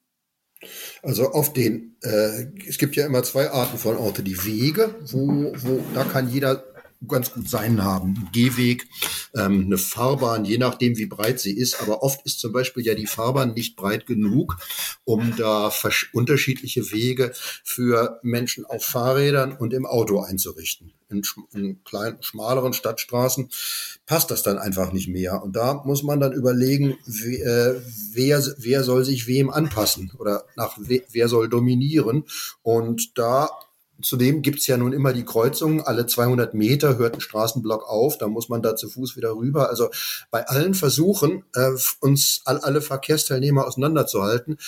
Also auf den, äh, es gibt ja immer zwei Arten von Orte. Die Wege, wo, wo da kann jeder ganz gut seinen haben. Gehweg, ähm, eine Fahrbahn, je nachdem, wie breit sie ist. Aber oft ist zum Beispiel ja die Fahrbahn nicht breit genug, um da unterschiedliche Wege für Menschen auf Fahrrädern und im Auto einzurichten. In, in kleinen, schmaleren Stadtstraßen passt das dann einfach nicht mehr. Und da muss man dann überlegen, wer, äh, wer, wer soll sich wem anpassen oder nach wer soll dominieren. Und da Zudem gibt's ja nun immer die Kreuzungen, alle 200 Meter hört ein Straßenblock auf, da muss man da zu Fuß wieder rüber. Also bei allen Versuchen, äh, uns all, alle Verkehrsteilnehmer auseinanderzuhalten,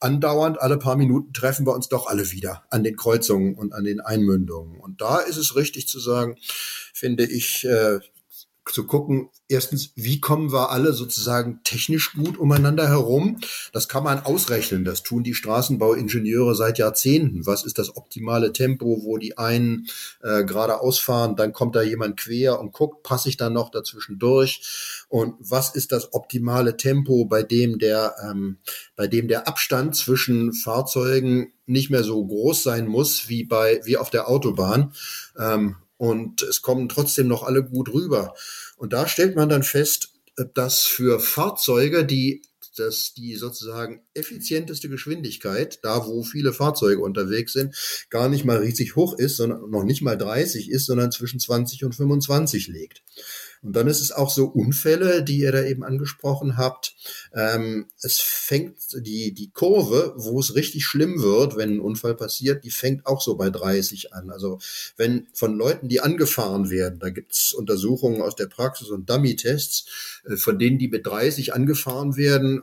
andauernd alle paar Minuten treffen wir uns doch alle wieder an den Kreuzungen und an den Einmündungen. Und da ist es richtig zu sagen, finde ich, äh, zu gucken, erstens, wie kommen wir alle sozusagen technisch gut umeinander herum? Das kann man ausrechnen. Das tun die Straßenbauingenieure seit Jahrzehnten. Was ist das optimale Tempo, wo die einen äh, geradeaus fahren, dann kommt da jemand quer und guckt, passe ich dann noch dazwischen durch? Und was ist das optimale Tempo, bei dem der, ähm, bei dem der Abstand zwischen Fahrzeugen nicht mehr so groß sein muss wie bei wie auf der Autobahn? Ähm, und es kommen trotzdem noch alle gut rüber. Und da stellt man dann fest, dass für Fahrzeuge, die dass die sozusagen effizienteste Geschwindigkeit, da wo viele Fahrzeuge unterwegs sind, gar nicht mal riesig hoch ist, sondern noch nicht mal 30 ist, sondern zwischen 20 und 25 liegt. Und dann ist es auch so Unfälle, die ihr da eben angesprochen habt. Ähm, es fängt die, die Kurve, wo es richtig schlimm wird, wenn ein Unfall passiert, die fängt auch so bei 30 an. Also wenn von Leuten, die angefahren werden, da gibt's Untersuchungen aus der Praxis und Dummy-Tests, äh, von denen, die mit 30 angefahren werden,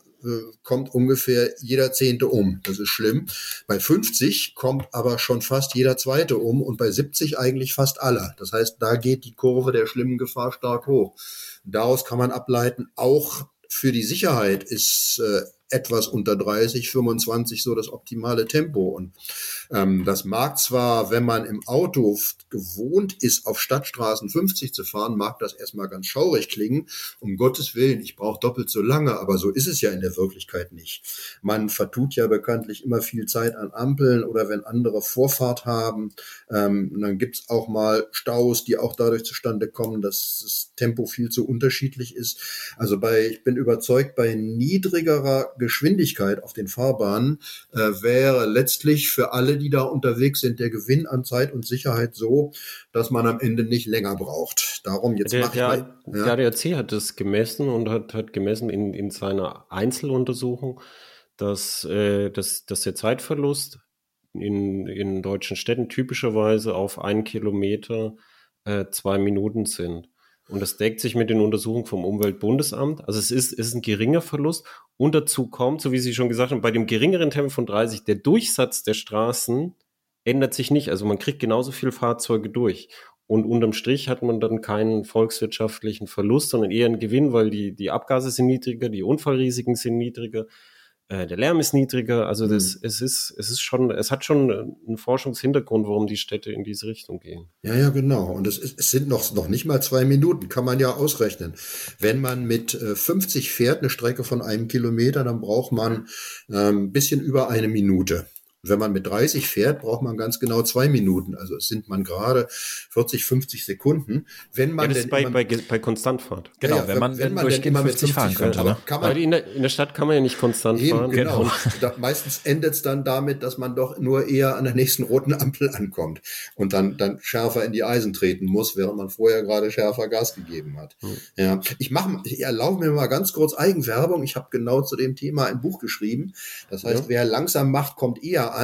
kommt ungefähr jeder Zehnte um. Das ist schlimm. Bei 50 kommt aber schon fast jeder Zweite um und bei 70 eigentlich fast alle. Das heißt, da geht die Kurve der schlimmen Gefahr stark hoch. Daraus kann man ableiten, auch für die Sicherheit ist äh, etwas unter 30, 25 so das optimale Tempo. Und ähm, das mag zwar, wenn man im Auto gewohnt ist, auf Stadtstraßen 50 zu fahren, mag das erstmal ganz schaurig klingen. Um Gottes Willen, ich brauche doppelt so lange, aber so ist es ja in der Wirklichkeit nicht. Man vertut ja bekanntlich immer viel Zeit an Ampeln oder wenn andere Vorfahrt haben. Ähm, dann gibt's auch mal Staus, die auch dadurch zustande kommen, dass das Tempo viel zu unterschiedlich ist. Also bei, ich bin überzeugt, bei niedrigerer Geschwindigkeit auf den Fahrbahnen äh, wäre letztlich für alle, die da unterwegs sind, der Gewinn an Zeit und Sicherheit so, dass man am Ende nicht länger braucht. Darum jetzt der, der, mal, ja. der ADAC hat das gemessen und hat, hat gemessen in, in seiner Einzeluntersuchung, dass, äh, dass, dass der Zeitverlust in, in deutschen Städten typischerweise auf einen Kilometer äh, zwei Minuten sind. Und das deckt sich mit den Untersuchungen vom Umweltbundesamt. Also es ist, ist ein geringer Verlust. Und dazu kommt, so wie Sie schon gesagt haben, bei dem geringeren Tempo von 30, der Durchsatz der Straßen ändert sich nicht. Also man kriegt genauso viele Fahrzeuge durch. Und unterm Strich hat man dann keinen volkswirtschaftlichen Verlust, sondern eher einen Gewinn, weil die, die Abgase sind niedriger, die Unfallrisiken sind niedriger. Äh, der Lärm ist niedriger. Also das, mhm. es ist, es ist schon, es hat schon einen Forschungshintergrund, warum die Städte in diese Richtung gehen. Ja, ja, genau. Und es, ist, es sind noch, noch nicht mal zwei Minuten, kann man ja ausrechnen. Wenn man mit äh, 50 fährt, eine Strecke von einem Kilometer, dann braucht man ein ähm, bisschen über eine Minute. Wenn man mit 30 fährt, braucht man ganz genau zwei Minuten. Also es sind man gerade 40, 50 Sekunden. Wenn man ja, das ist bei, bei, bei Konstantfahrt. Genau, ja, wenn, man, wenn man durchgehend 50 fahren könnte. Ne? Kann man, in, der, in der Stadt kann man ja nicht konstant eben, fahren. Genau. Da, meistens endet es dann damit, dass man doch nur eher an der nächsten roten Ampel ankommt und dann, dann schärfer in die Eisen treten muss, während man vorher gerade schärfer Gas gegeben hat. Hm. Ja, ich mache, ich erlaube mir mal ganz kurz Eigenwerbung. Ich habe genau zu dem Thema ein Buch geschrieben. Das heißt, ja. wer langsam macht, kommt eher an.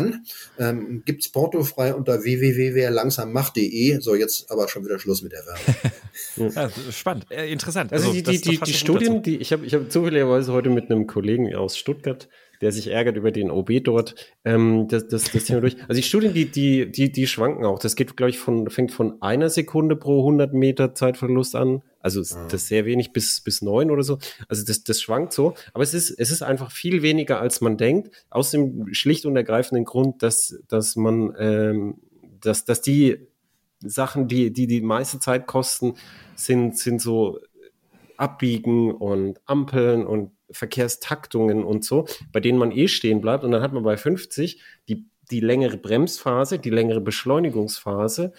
Ähm, gibt's portofrei unter www.werlangsammacht.de. So, jetzt aber schon wieder Schluss mit der Werbung. ja, spannend, äh, interessant. Also, also die, die, die, die Studien, die ich habe ich hab zufälligerweise heute mit einem Kollegen aus Stuttgart der sich ärgert über den OB dort, ähm, das, das, das Thema durch. Also die Studien, die, die, die, die schwanken auch. Das geht, glaube ich, von, fängt von einer Sekunde pro 100 Meter Zeitverlust an. Also ah. das ist sehr wenig bis, bis neun oder so. Also das, das schwankt so. Aber es ist, es ist einfach viel weniger, als man denkt. Aus dem schlicht und ergreifenden Grund, dass, dass man, ähm, dass, dass die Sachen, die, die die meiste Zeit kosten, sind, sind so Abbiegen und Ampeln und Verkehrstaktungen und so, bei denen man eh stehen bleibt. Und dann hat man bei 50 die, die längere Bremsphase, die längere Beschleunigungsphase.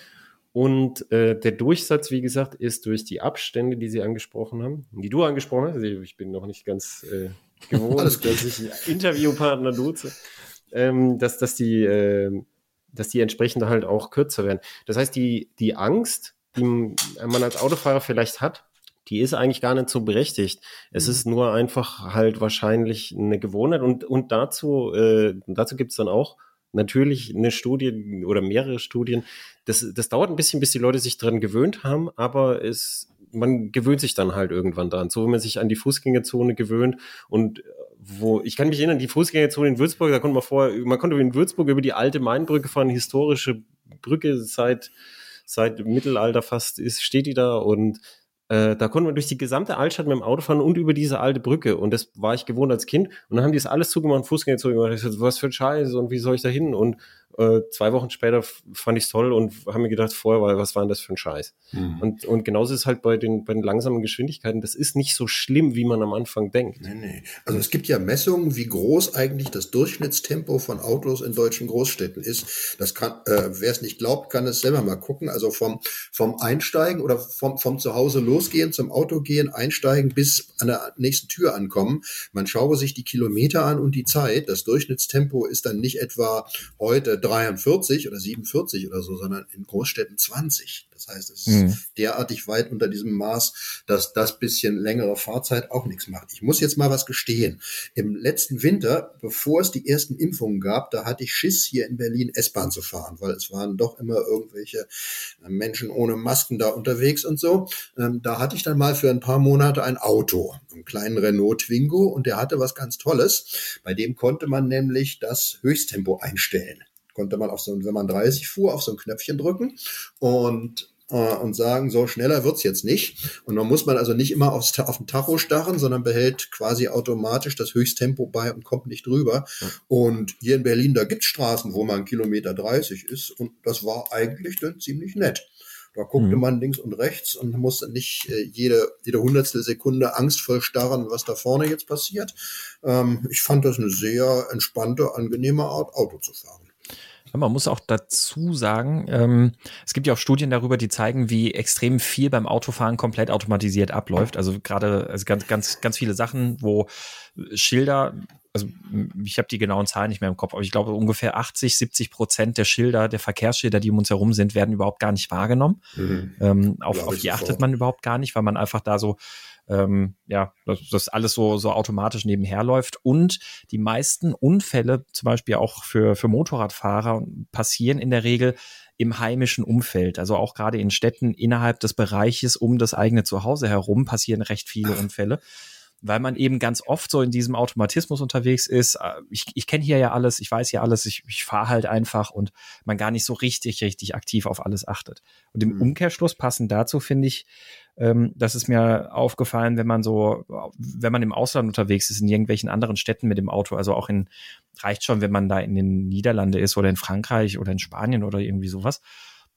Und äh, der Durchsatz, wie gesagt, ist durch die Abstände, die Sie angesprochen haben, die du angesprochen hast. Ich bin noch nicht ganz äh, gewohnt, dass ich Interviewpartner duze, ähm, dass, dass, die, äh, dass die entsprechend halt auch kürzer werden. Das heißt, die, die Angst, die man als Autofahrer vielleicht hat, die ist eigentlich gar nicht so berechtigt. Es mhm. ist nur einfach halt wahrscheinlich eine Gewohnheit und, und dazu, äh, dazu gibt's dann auch natürlich eine Studie oder mehrere Studien. Das, das dauert ein bisschen, bis die Leute sich dran gewöhnt haben, aber es, man gewöhnt sich dann halt irgendwann dran. So wie man sich an die Fußgängerzone gewöhnt und wo, ich kann mich erinnern, die Fußgängerzone in Würzburg, da konnte man vorher, man konnte in Würzburg über die alte Mainbrücke fahren, historische Brücke seit, seit Mittelalter fast ist, steht die da und äh, da konnten wir durch die gesamte Altstadt mit dem Auto fahren und über diese alte Brücke. Und das war ich gewohnt als Kind. Und dann haben die das alles zugemacht, Fußgänger zugemacht. Ich so, was für ein Scheiß und wie soll ich da hin? Und äh, zwei Wochen später fand ich es toll und haben mir gedacht, vorher war, was war denn das für ein Scheiß? Mhm. Und, und genauso ist es halt bei den, bei den langsamen Geschwindigkeiten. Das ist nicht so schlimm, wie man am Anfang denkt. Nee, nee. Also es gibt ja Messungen, wie groß eigentlich das Durchschnittstempo von Autos in deutschen Großstädten ist. Das kann, äh, wer es nicht glaubt, kann es selber mal gucken. Also vom, vom Einsteigen oder vom, vom Zuhause losgehen, zum Auto gehen, einsteigen bis an der nächsten Tür ankommen. Man schaue sich die Kilometer an und die Zeit. Das Durchschnittstempo ist dann nicht etwa heute 43 oder 47 oder so, sondern in Großstädten 20. Das heißt, es ist mhm. derartig weit unter diesem Maß, dass das bisschen längere Fahrzeit auch nichts macht. Ich muss jetzt mal was gestehen. Im letzten Winter, bevor es die ersten Impfungen gab, da hatte ich Schiss, hier in Berlin S-Bahn zu fahren, weil es waren doch immer irgendwelche äh, Menschen ohne Masken da unterwegs und so. Ähm, da hatte ich dann mal für ein paar Monate ein Auto, einen kleinen Renault Twingo und der hatte was ganz Tolles. Bei dem konnte man nämlich das Höchsttempo einstellen konnte man auf so, wenn man 30 fuhr, auf so ein Knöpfchen drücken und äh, und sagen, so schneller wird's jetzt nicht. Und dann muss man also nicht immer aufs, auf den Tacho starren, sondern behält quasi automatisch das Höchsttempo bei und kommt nicht drüber. Ja. Und hier in Berlin, da gibt's Straßen, wo man Kilometer 30 ist. Und das war eigentlich dann ziemlich nett. Da guckte mhm. man links und rechts und musste nicht äh, jede, jede hundertstel Sekunde angstvoll starren, was da vorne jetzt passiert. Ähm, ich fand das eine sehr entspannte, angenehme Art, Auto zu fahren. Man muss auch dazu sagen, ähm, es gibt ja auch Studien darüber, die zeigen, wie extrem viel beim Autofahren komplett automatisiert abläuft. Also gerade also ganz, ganz, ganz viele Sachen, wo Schilder, also ich habe die genauen Zahlen nicht mehr im Kopf, aber ich glaube ungefähr 80, 70 Prozent der Schilder, der Verkehrsschilder, die um uns herum sind, werden überhaupt gar nicht wahrgenommen. Mhm. Ähm, auf, auf die achtet man überhaupt gar nicht, weil man einfach da so ähm, ja, dass das alles so, so automatisch nebenher läuft. Und die meisten Unfälle, zum Beispiel auch für, für Motorradfahrer, passieren in der Regel im heimischen Umfeld. Also auch gerade in Städten innerhalb des Bereiches um das eigene Zuhause herum passieren recht viele Unfälle weil man eben ganz oft so in diesem Automatismus unterwegs ist. Äh, ich, ich kenne hier ja alles, ich weiß ja alles, ich, ich fahre halt einfach und man gar nicht so richtig, richtig aktiv auf alles achtet. Und im mhm. Umkehrschluss passend dazu finde ich, Ähm, das ist mir aufgefallen, wenn man so, wenn man im Ausland unterwegs ist, in irgendwelchen anderen Städten mit dem Auto, also auch in, reicht schon, wenn man da in den Niederlande ist oder in Frankreich oder in Spanien oder irgendwie sowas,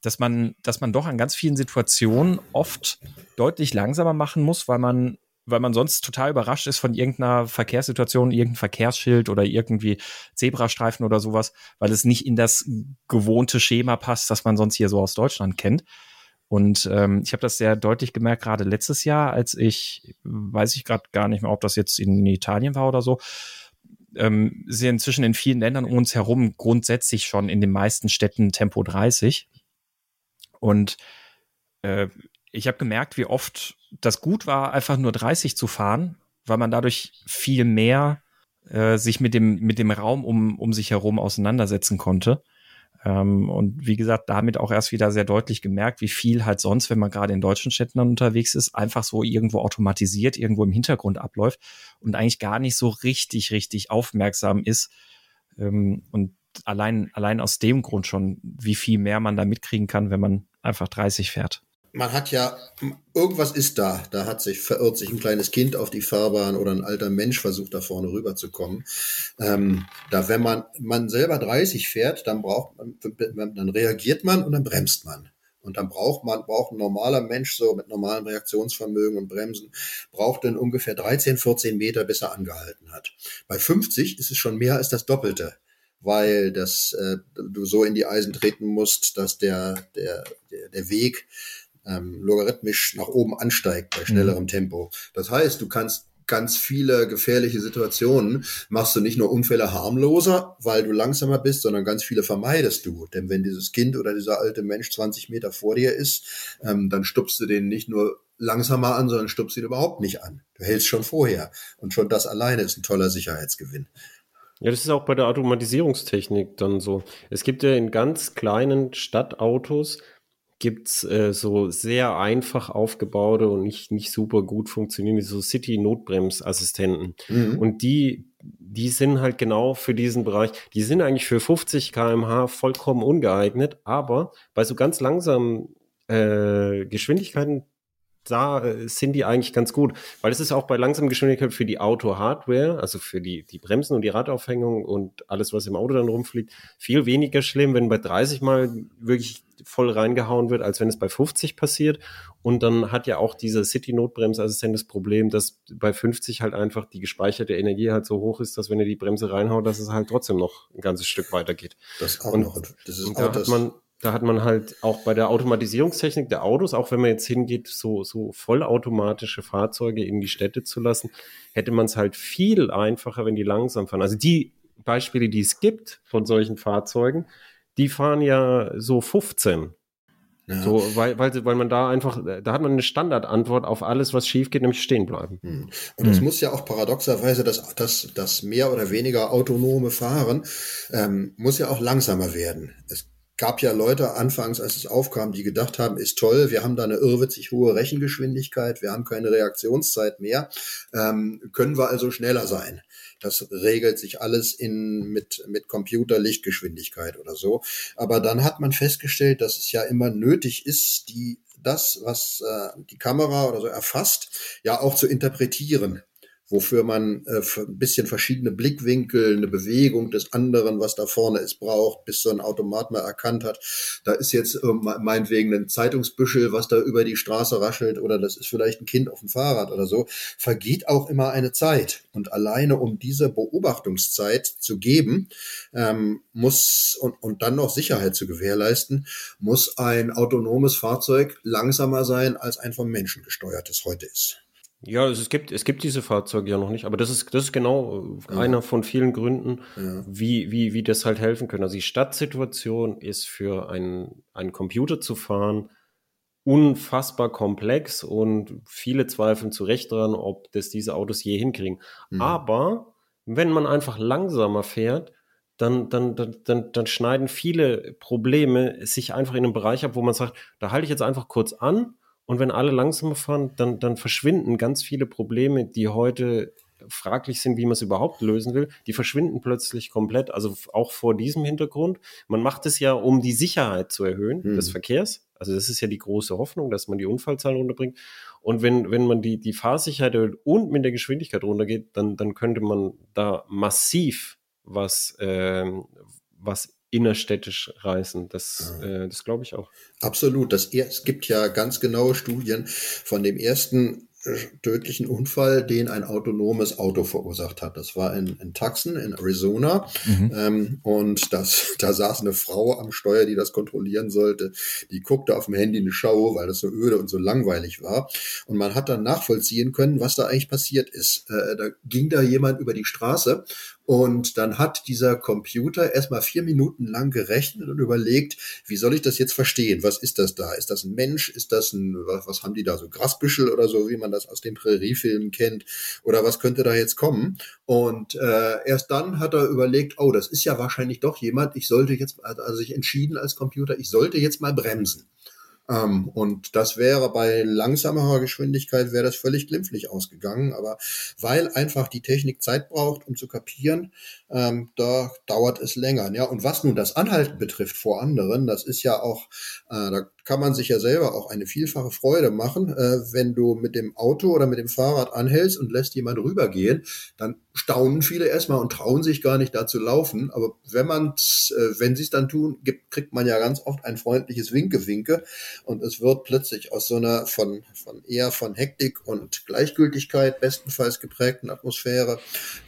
dass man, dass man doch an ganz vielen Situationen oft deutlich langsamer machen muss, weil man weil man sonst total überrascht ist von irgendeiner Verkehrssituation, irgendein Verkehrsschild oder irgendwie Zebrastreifen oder sowas, weil es nicht in das gewohnte Schema passt, das man sonst hier so aus Deutschland kennt. Und ähm, ich habe das sehr deutlich gemerkt, gerade letztes Jahr, als ich, weiß ich gerade gar nicht mehr, ob das jetzt in Italien war oder so, ähm, sind inzwischen in vielen Ländern um uns herum grundsätzlich schon in den meisten Städten Tempo 30. Und äh, ich habe gemerkt, wie oft das gut war, einfach nur 30 zu fahren, weil man dadurch viel mehr äh, sich mit dem, mit dem Raum um, um sich herum auseinandersetzen konnte. Ähm, und wie gesagt, damit auch erst wieder sehr deutlich gemerkt, wie viel halt sonst, wenn man gerade in deutschen Städten dann unterwegs ist, einfach so irgendwo automatisiert, irgendwo im Hintergrund abläuft und eigentlich gar nicht so richtig, richtig aufmerksam ist. Ähm, und allein, allein aus dem Grund schon, wie viel mehr man da mitkriegen kann, wenn man einfach 30 fährt man hat ja, irgendwas ist da. Da hat sich, verirrt sich ein kleines Kind auf die Fahrbahn oder ein alter Mensch versucht da vorne rüberzukommen. Ähm, da, wenn man, man selber 30 fährt, dann braucht man, dann reagiert man und dann bremst man. Und dann braucht man, braucht ein normaler Mensch so mit normalem Reaktionsvermögen und Bremsen, braucht dann ungefähr 13, 14 Meter, bis er angehalten hat. Bei 50 ist es schon mehr als das Doppelte weil das äh, du so in die Eisen treten musst, dass der der der, der Weg ähm, logarithmisch nach oben ansteigt bei schnellerem mhm. Tempo. Das heißt, du kannst ganz viele gefährliche Situationen machst du nicht nur Unfälle harmloser, weil du langsamer bist, sondern ganz viele vermeidest du. Denn wenn dieses Kind oder dieser alte Mensch 20 Meter vor dir ist, ähm, dann stupst du den nicht nur langsamer an, sondern stupst ihn überhaupt nicht an. Du hältst schon vorher. Und schon das alleine ist ein toller Sicherheitsgewinn. Ja, das ist auch bei der Automatisierungstechnik dann so. Es gibt ja in ganz kleinen Stadtautos gibt's äh, so sehr einfach aufgebaute und nicht, nicht super gut funktionierende so City-Notbremsassistenten. Mhm. Und die, die sind halt genau für diesen Bereich, die sind eigentlich für 50 kmh vollkommen ungeeignet, aber bei so ganz langsamen äh, Geschwindigkeiten da äh, sind die eigentlich ganz gut, weil es ist auch bei langsamer Geschwindigkeit für die Auto-Hardware, also für die, die Bremsen und die Radaufhängung und alles, was im Auto dann rumfliegt, viel weniger schlimm, wenn bei 30 mal wirklich voll reingehauen wird, als wenn es bei 50 passiert. Und dann hat ja auch dieser City-Notbremsassistent das Problem, dass bei 50 halt einfach die gespeicherte Energie halt so hoch ist, dass wenn er die Bremse reinhaut, dass es halt trotzdem noch ein ganzes Stück weiter geht. Das auch und, noch. Das ist und da hat man da hat man halt auch bei der Automatisierungstechnik der Autos, auch wenn man jetzt hingeht, so, so vollautomatische Fahrzeuge in die Städte zu lassen, hätte man es halt viel einfacher, wenn die langsam fahren. Also die Beispiele, die es gibt von solchen Fahrzeugen, die fahren ja so 15. Ja. So, weil, weil, weil man da einfach, da hat man eine Standardantwort auf alles, was schief geht, nämlich stehen bleiben. Hm. Und es hm. muss ja auch paradoxerweise das, das, das mehr oder weniger autonome Fahren ähm, muss ja auch langsamer werden. Es gab ja Leute anfangs, als es aufkam, die gedacht haben, ist toll, wir haben da eine irrwitzig hohe Rechengeschwindigkeit, wir haben keine Reaktionszeit mehr, ähm, können wir also schneller sein. Das regelt sich alles in, mit, mit Computer-Lichtgeschwindigkeit oder so. Aber dann hat man festgestellt, dass es ja immer nötig ist, die das, was äh, die Kamera oder so erfasst, ja auch zu interpretieren wofür man äh, ein bisschen verschiedene Blickwinkel, eine Bewegung des anderen, was da vorne ist, braucht, bis so ein Automat mal erkannt hat. Da ist jetzt äh, meinetwegen ein Zeitungsbüschel, was da über die Straße raschelt oder das ist vielleicht ein Kind auf dem Fahrrad oder so, vergeht auch immer eine Zeit. Und alleine um diese Beobachtungszeit zu geben, ähm, muss und, und dann noch Sicherheit zu gewährleisten, muss ein autonomes Fahrzeug langsamer sein, als ein vom Menschen gesteuertes heute ist. Ja, es gibt, es gibt diese Fahrzeuge ja noch nicht, aber das ist, das ist genau ja. einer von vielen Gründen, ja. wie, wie, wie das halt helfen können. Also die Stadtsituation ist für einen, einen Computer zu fahren unfassbar komplex und viele zweifeln zu Recht daran, ob das diese Autos je hinkriegen. Mhm. Aber wenn man einfach langsamer fährt, dann, dann, dann, dann, dann schneiden viele Probleme sich einfach in einem Bereich ab, wo man sagt, da halte ich jetzt einfach kurz an und wenn alle langsamer fahren, dann, dann verschwinden ganz viele Probleme, die heute fraglich sind, wie man es überhaupt lösen will, die verschwinden plötzlich komplett. Also auch vor diesem Hintergrund. Man macht es ja, um die Sicherheit zu erhöhen mhm. des Verkehrs. Also das ist ja die große Hoffnung, dass man die Unfallzahlen runterbringt. Und wenn, wenn man die, die Fahrsicherheit erhöht und mit der Geschwindigkeit runtergeht, dann, dann könnte man da massiv was, ähm, was innerstädtisch reisen. Das, äh, das glaube ich auch. Absolut. Das, es gibt ja ganz genaue Studien von dem ersten tödlichen Unfall, den ein autonomes Auto verursacht hat. Das war in, in Tucson, in Arizona. Mhm. Ähm, und das, da saß eine Frau am Steuer, die das kontrollieren sollte. Die guckte auf dem Handy eine Show, weil das so öde und so langweilig war. Und man hat dann nachvollziehen können, was da eigentlich passiert ist. Äh, da ging da jemand über die Straße und dann hat dieser Computer erstmal vier Minuten lang gerechnet und überlegt, wie soll ich das jetzt verstehen? Was ist das da? Ist das ein Mensch? Ist das ein, was, was haben die da so Grasbüschel oder so, wie man das aus den Präriefilmen kennt? Oder was könnte da jetzt kommen? Und äh, erst dann hat er überlegt, oh, das ist ja wahrscheinlich doch jemand, ich sollte jetzt, also sich entschieden als Computer, ich sollte jetzt mal bremsen. Ähm, und das wäre bei langsamerer Geschwindigkeit wäre das völlig glimpflich ausgegangen. Aber weil einfach die Technik Zeit braucht, um zu kapieren, ähm, da dauert es länger. Ja, und was nun das Anhalten betrifft vor anderen, das ist ja auch, äh, da kann man sich ja selber auch eine vielfache Freude machen, äh, wenn du mit dem Auto oder mit dem Fahrrad anhältst und lässt jemand rübergehen, dann staunen viele erstmal und trauen sich gar nicht da zu laufen. Aber wenn man äh, wenn sie es dann tun, gibt, kriegt man ja ganz oft ein freundliches Winke-Winke und es wird plötzlich aus so einer von, von eher von Hektik und Gleichgültigkeit bestenfalls geprägten Atmosphäre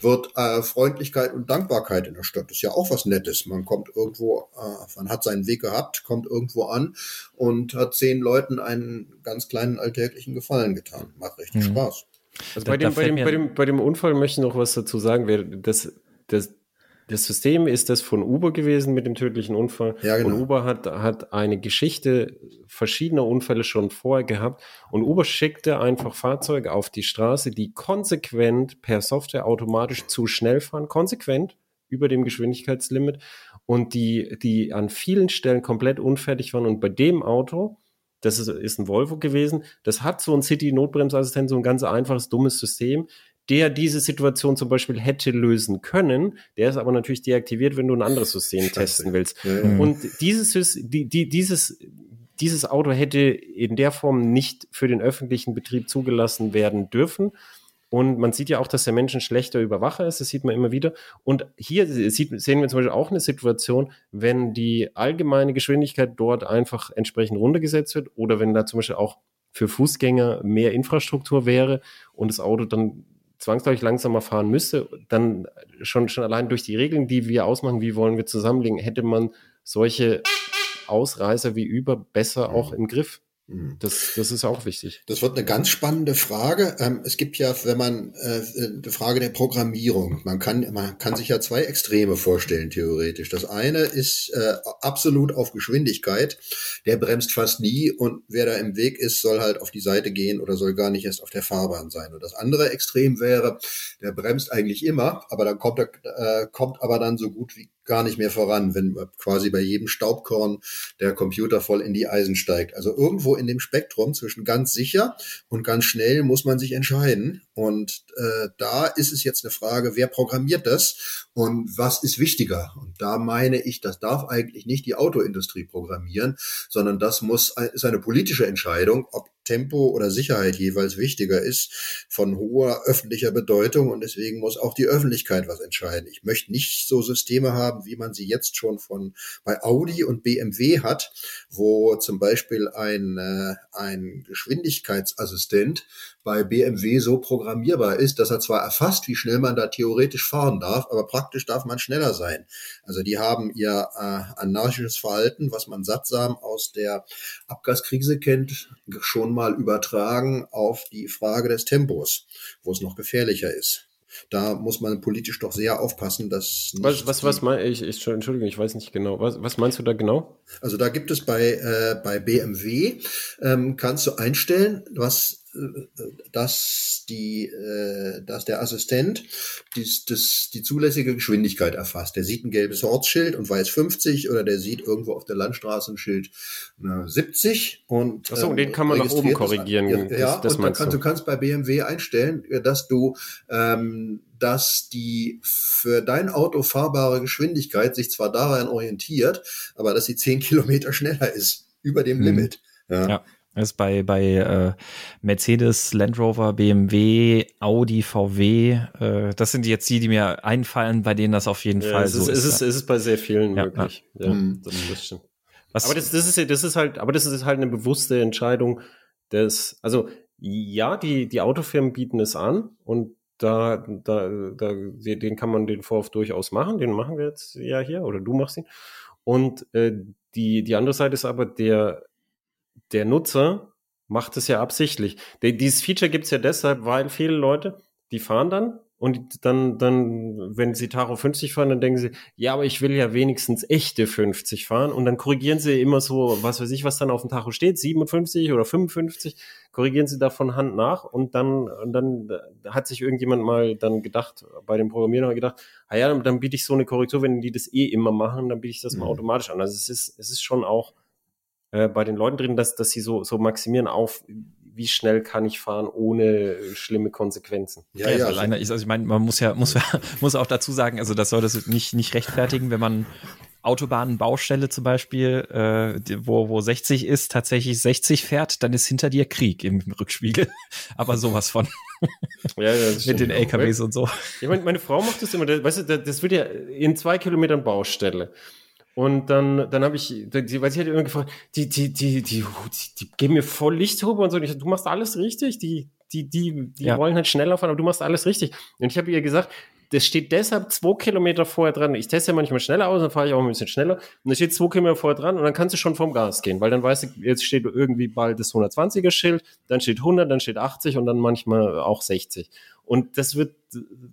wird äh, Freundlichkeit und Dankbarkeit in der Stadt. Das ist ja auch was Nettes. Man kommt irgendwo, äh, man hat seinen Weg gehabt, kommt irgendwo an und hat zehn Leuten einen ganz kleinen alltäglichen Gefallen getan. Macht richtig mhm. Spaß. Also bei, dem, bei, dem, bei, dem, bei dem Unfall möchte ich noch was dazu sagen. Das, das, das System ist das von Uber gewesen mit dem tödlichen Unfall. Ja, genau. Und Uber hat, hat eine Geschichte verschiedener Unfälle schon vorher gehabt. Und Uber schickte einfach Fahrzeuge auf die Straße, die konsequent per Software automatisch zu schnell fahren. Konsequent über dem Geschwindigkeitslimit. Und die, die an vielen Stellen komplett unfertig waren. Und bei dem Auto, das ist, ist ein Volvo gewesen, das hat so ein City-Notbremsassistent, so ein ganz einfaches, dummes System der diese Situation zum Beispiel hätte lösen können. Der ist aber natürlich deaktiviert, wenn du ein anderes System testen willst. Ja, ja. Und dieses, die, die, dieses, dieses Auto hätte in der Form nicht für den öffentlichen Betrieb zugelassen werden dürfen. Und man sieht ja auch, dass der Mensch ein schlechter Überwacher ist, das sieht man immer wieder. Und hier sieht, sehen wir zum Beispiel auch eine Situation, wenn die allgemeine Geschwindigkeit dort einfach entsprechend runtergesetzt wird oder wenn da zum Beispiel auch für Fußgänger mehr Infrastruktur wäre und das Auto dann zwangsläufig langsamer fahren müsste, dann schon, schon allein durch die Regeln, die wir ausmachen, wie wollen wir zusammenlegen, hätte man solche Ausreißer wie über besser auch im Griff. Mhm. Das, das ist auch wichtig. Das wird eine ganz spannende Frage. Ähm, es gibt ja, wenn man äh, eine Frage der Programmierung, man kann, man kann sich ja zwei Extreme vorstellen, theoretisch. Das eine ist äh, absolut auf Geschwindigkeit, der bremst fast nie und wer da im Weg ist, soll halt auf die Seite gehen oder soll gar nicht erst auf der Fahrbahn sein. Und das andere Extrem wäre, der bremst eigentlich immer, aber dann kommt er, äh, kommt aber dann so gut wie gar nicht mehr voran, wenn quasi bei jedem Staubkorn der Computer voll in die Eisen steigt. Also irgendwo in dem Spektrum zwischen ganz sicher und ganz schnell muss man sich entscheiden. Und äh, da ist es jetzt eine Frage, wer programmiert das und was ist wichtiger? Und da meine ich, das darf eigentlich nicht die Autoindustrie programmieren, sondern das muss ist eine politische Entscheidung, ob Tempo oder Sicherheit jeweils wichtiger ist, von hoher öffentlicher Bedeutung und deswegen muss auch die Öffentlichkeit was entscheiden. Ich möchte nicht so Systeme haben, wie man sie jetzt schon von bei Audi und BMW hat, wo zum Beispiel ein, äh, ein Geschwindigkeitsassistent bei BMW so programmierbar ist, dass er zwar erfasst, wie schnell man da theoretisch fahren darf, aber praktisch darf man schneller sein. Also die haben ihr äh, anarchisches Verhalten, was man sattsam aus der Abgaskrise kennt, schon mal übertragen auf die Frage des Tempos, wo es noch gefährlicher ist da muss man politisch doch sehr aufpassen, dass. Was, was, was mein, ich, ich, Entschuldigung, ich weiß nicht genau. Was, was meinst du da genau? Also da gibt es bei, äh, bei BMW, ähm, kannst du einstellen, was dass die, äh, dass der Assistent dies, das, die zulässige Geschwindigkeit erfasst. Der sieht ein gelbes Ortsschild und weiß 50 oder der sieht irgendwo auf der Landstraße ein Schild äh, 70 und Achso, ähm, den kann man nach oben korrigieren. Das, ja, das, das und kann, du. du kannst bei BMW einstellen, dass du ähm, dass die für dein Auto fahrbare Geschwindigkeit sich zwar daran orientiert, aber dass sie 10 Kilometer schneller ist. über dem mhm. Limit. Ja. ja. Das ist bei, bei äh, Mercedes, Land Rover, BMW, Audi, VW. Äh, das sind jetzt die, die mir einfallen, bei denen das auf jeden ja, Fall es so ist. ist. Es ist, es ist bei sehr vielen ja, möglich. Ja, ja mhm. das stimmt. Was? Aber das, das ist das ist halt, aber das ist halt eine bewusste Entscheidung. Des, also ja, die die Autofirmen bieten es an und da, da, da, den kann man den Vorwurf durchaus machen. Den machen wir jetzt ja hier oder du machst ihn. Und äh, die die andere Seite ist aber der der Nutzer macht es ja absichtlich. Dieses Feature gibt es ja deshalb, weil viele Leute, die fahren dann und dann, dann, wenn sie Tacho 50 fahren, dann denken sie, ja, aber ich will ja wenigstens echte 50 fahren. Und dann korrigieren sie immer so, was weiß ich, was dann auf dem Tacho steht, 57 oder 55, korrigieren sie da von Hand nach. Und dann, und dann hat sich irgendjemand mal dann gedacht, bei dem Programmierer gedacht, ah ja, dann, dann biete ich so eine Korrektur, wenn die das eh immer machen, dann biete ich das mal mhm. automatisch an. Also es ist, es ist schon auch äh, bei den Leuten drin, dass, dass sie so, so maximieren auf, wie schnell kann ich fahren ohne schlimme Konsequenzen. Ja, ja, ja also, also ich meine, man muss ja, muss, muss auch dazu sagen, also das soll das nicht, nicht rechtfertigen, wenn man Autobahnenbaustelle zum Beispiel, äh, wo, wo 60 ist, tatsächlich 60 fährt, dann ist hinter dir Krieg im Rückspiegel. Aber sowas von. Ja, ja, Mit den LKWs und so. Ich meine, meine Frau macht das immer, weißt du, das wird ja in zwei Kilometern Baustelle. Und dann, dann habe ich, die, weil sie hat immer gefragt, die, die, die, die, die, die geben mir voll Lichthupe und so. Und ich, du machst alles richtig. Die, die, die, die ja. wollen halt schneller fahren, aber du machst alles richtig. Und ich habe ihr gesagt, das steht deshalb zwei Kilometer vorher dran. Ich teste ja manchmal schneller aus, dann fahre ich auch ein bisschen schneller. Und da steht zwei Kilometer vorher dran und dann kannst du schon vom Gas gehen, weil dann weißt du, jetzt steht irgendwie bald das 120er Schild, dann steht 100, dann steht 80 und dann manchmal auch 60. Und das wird,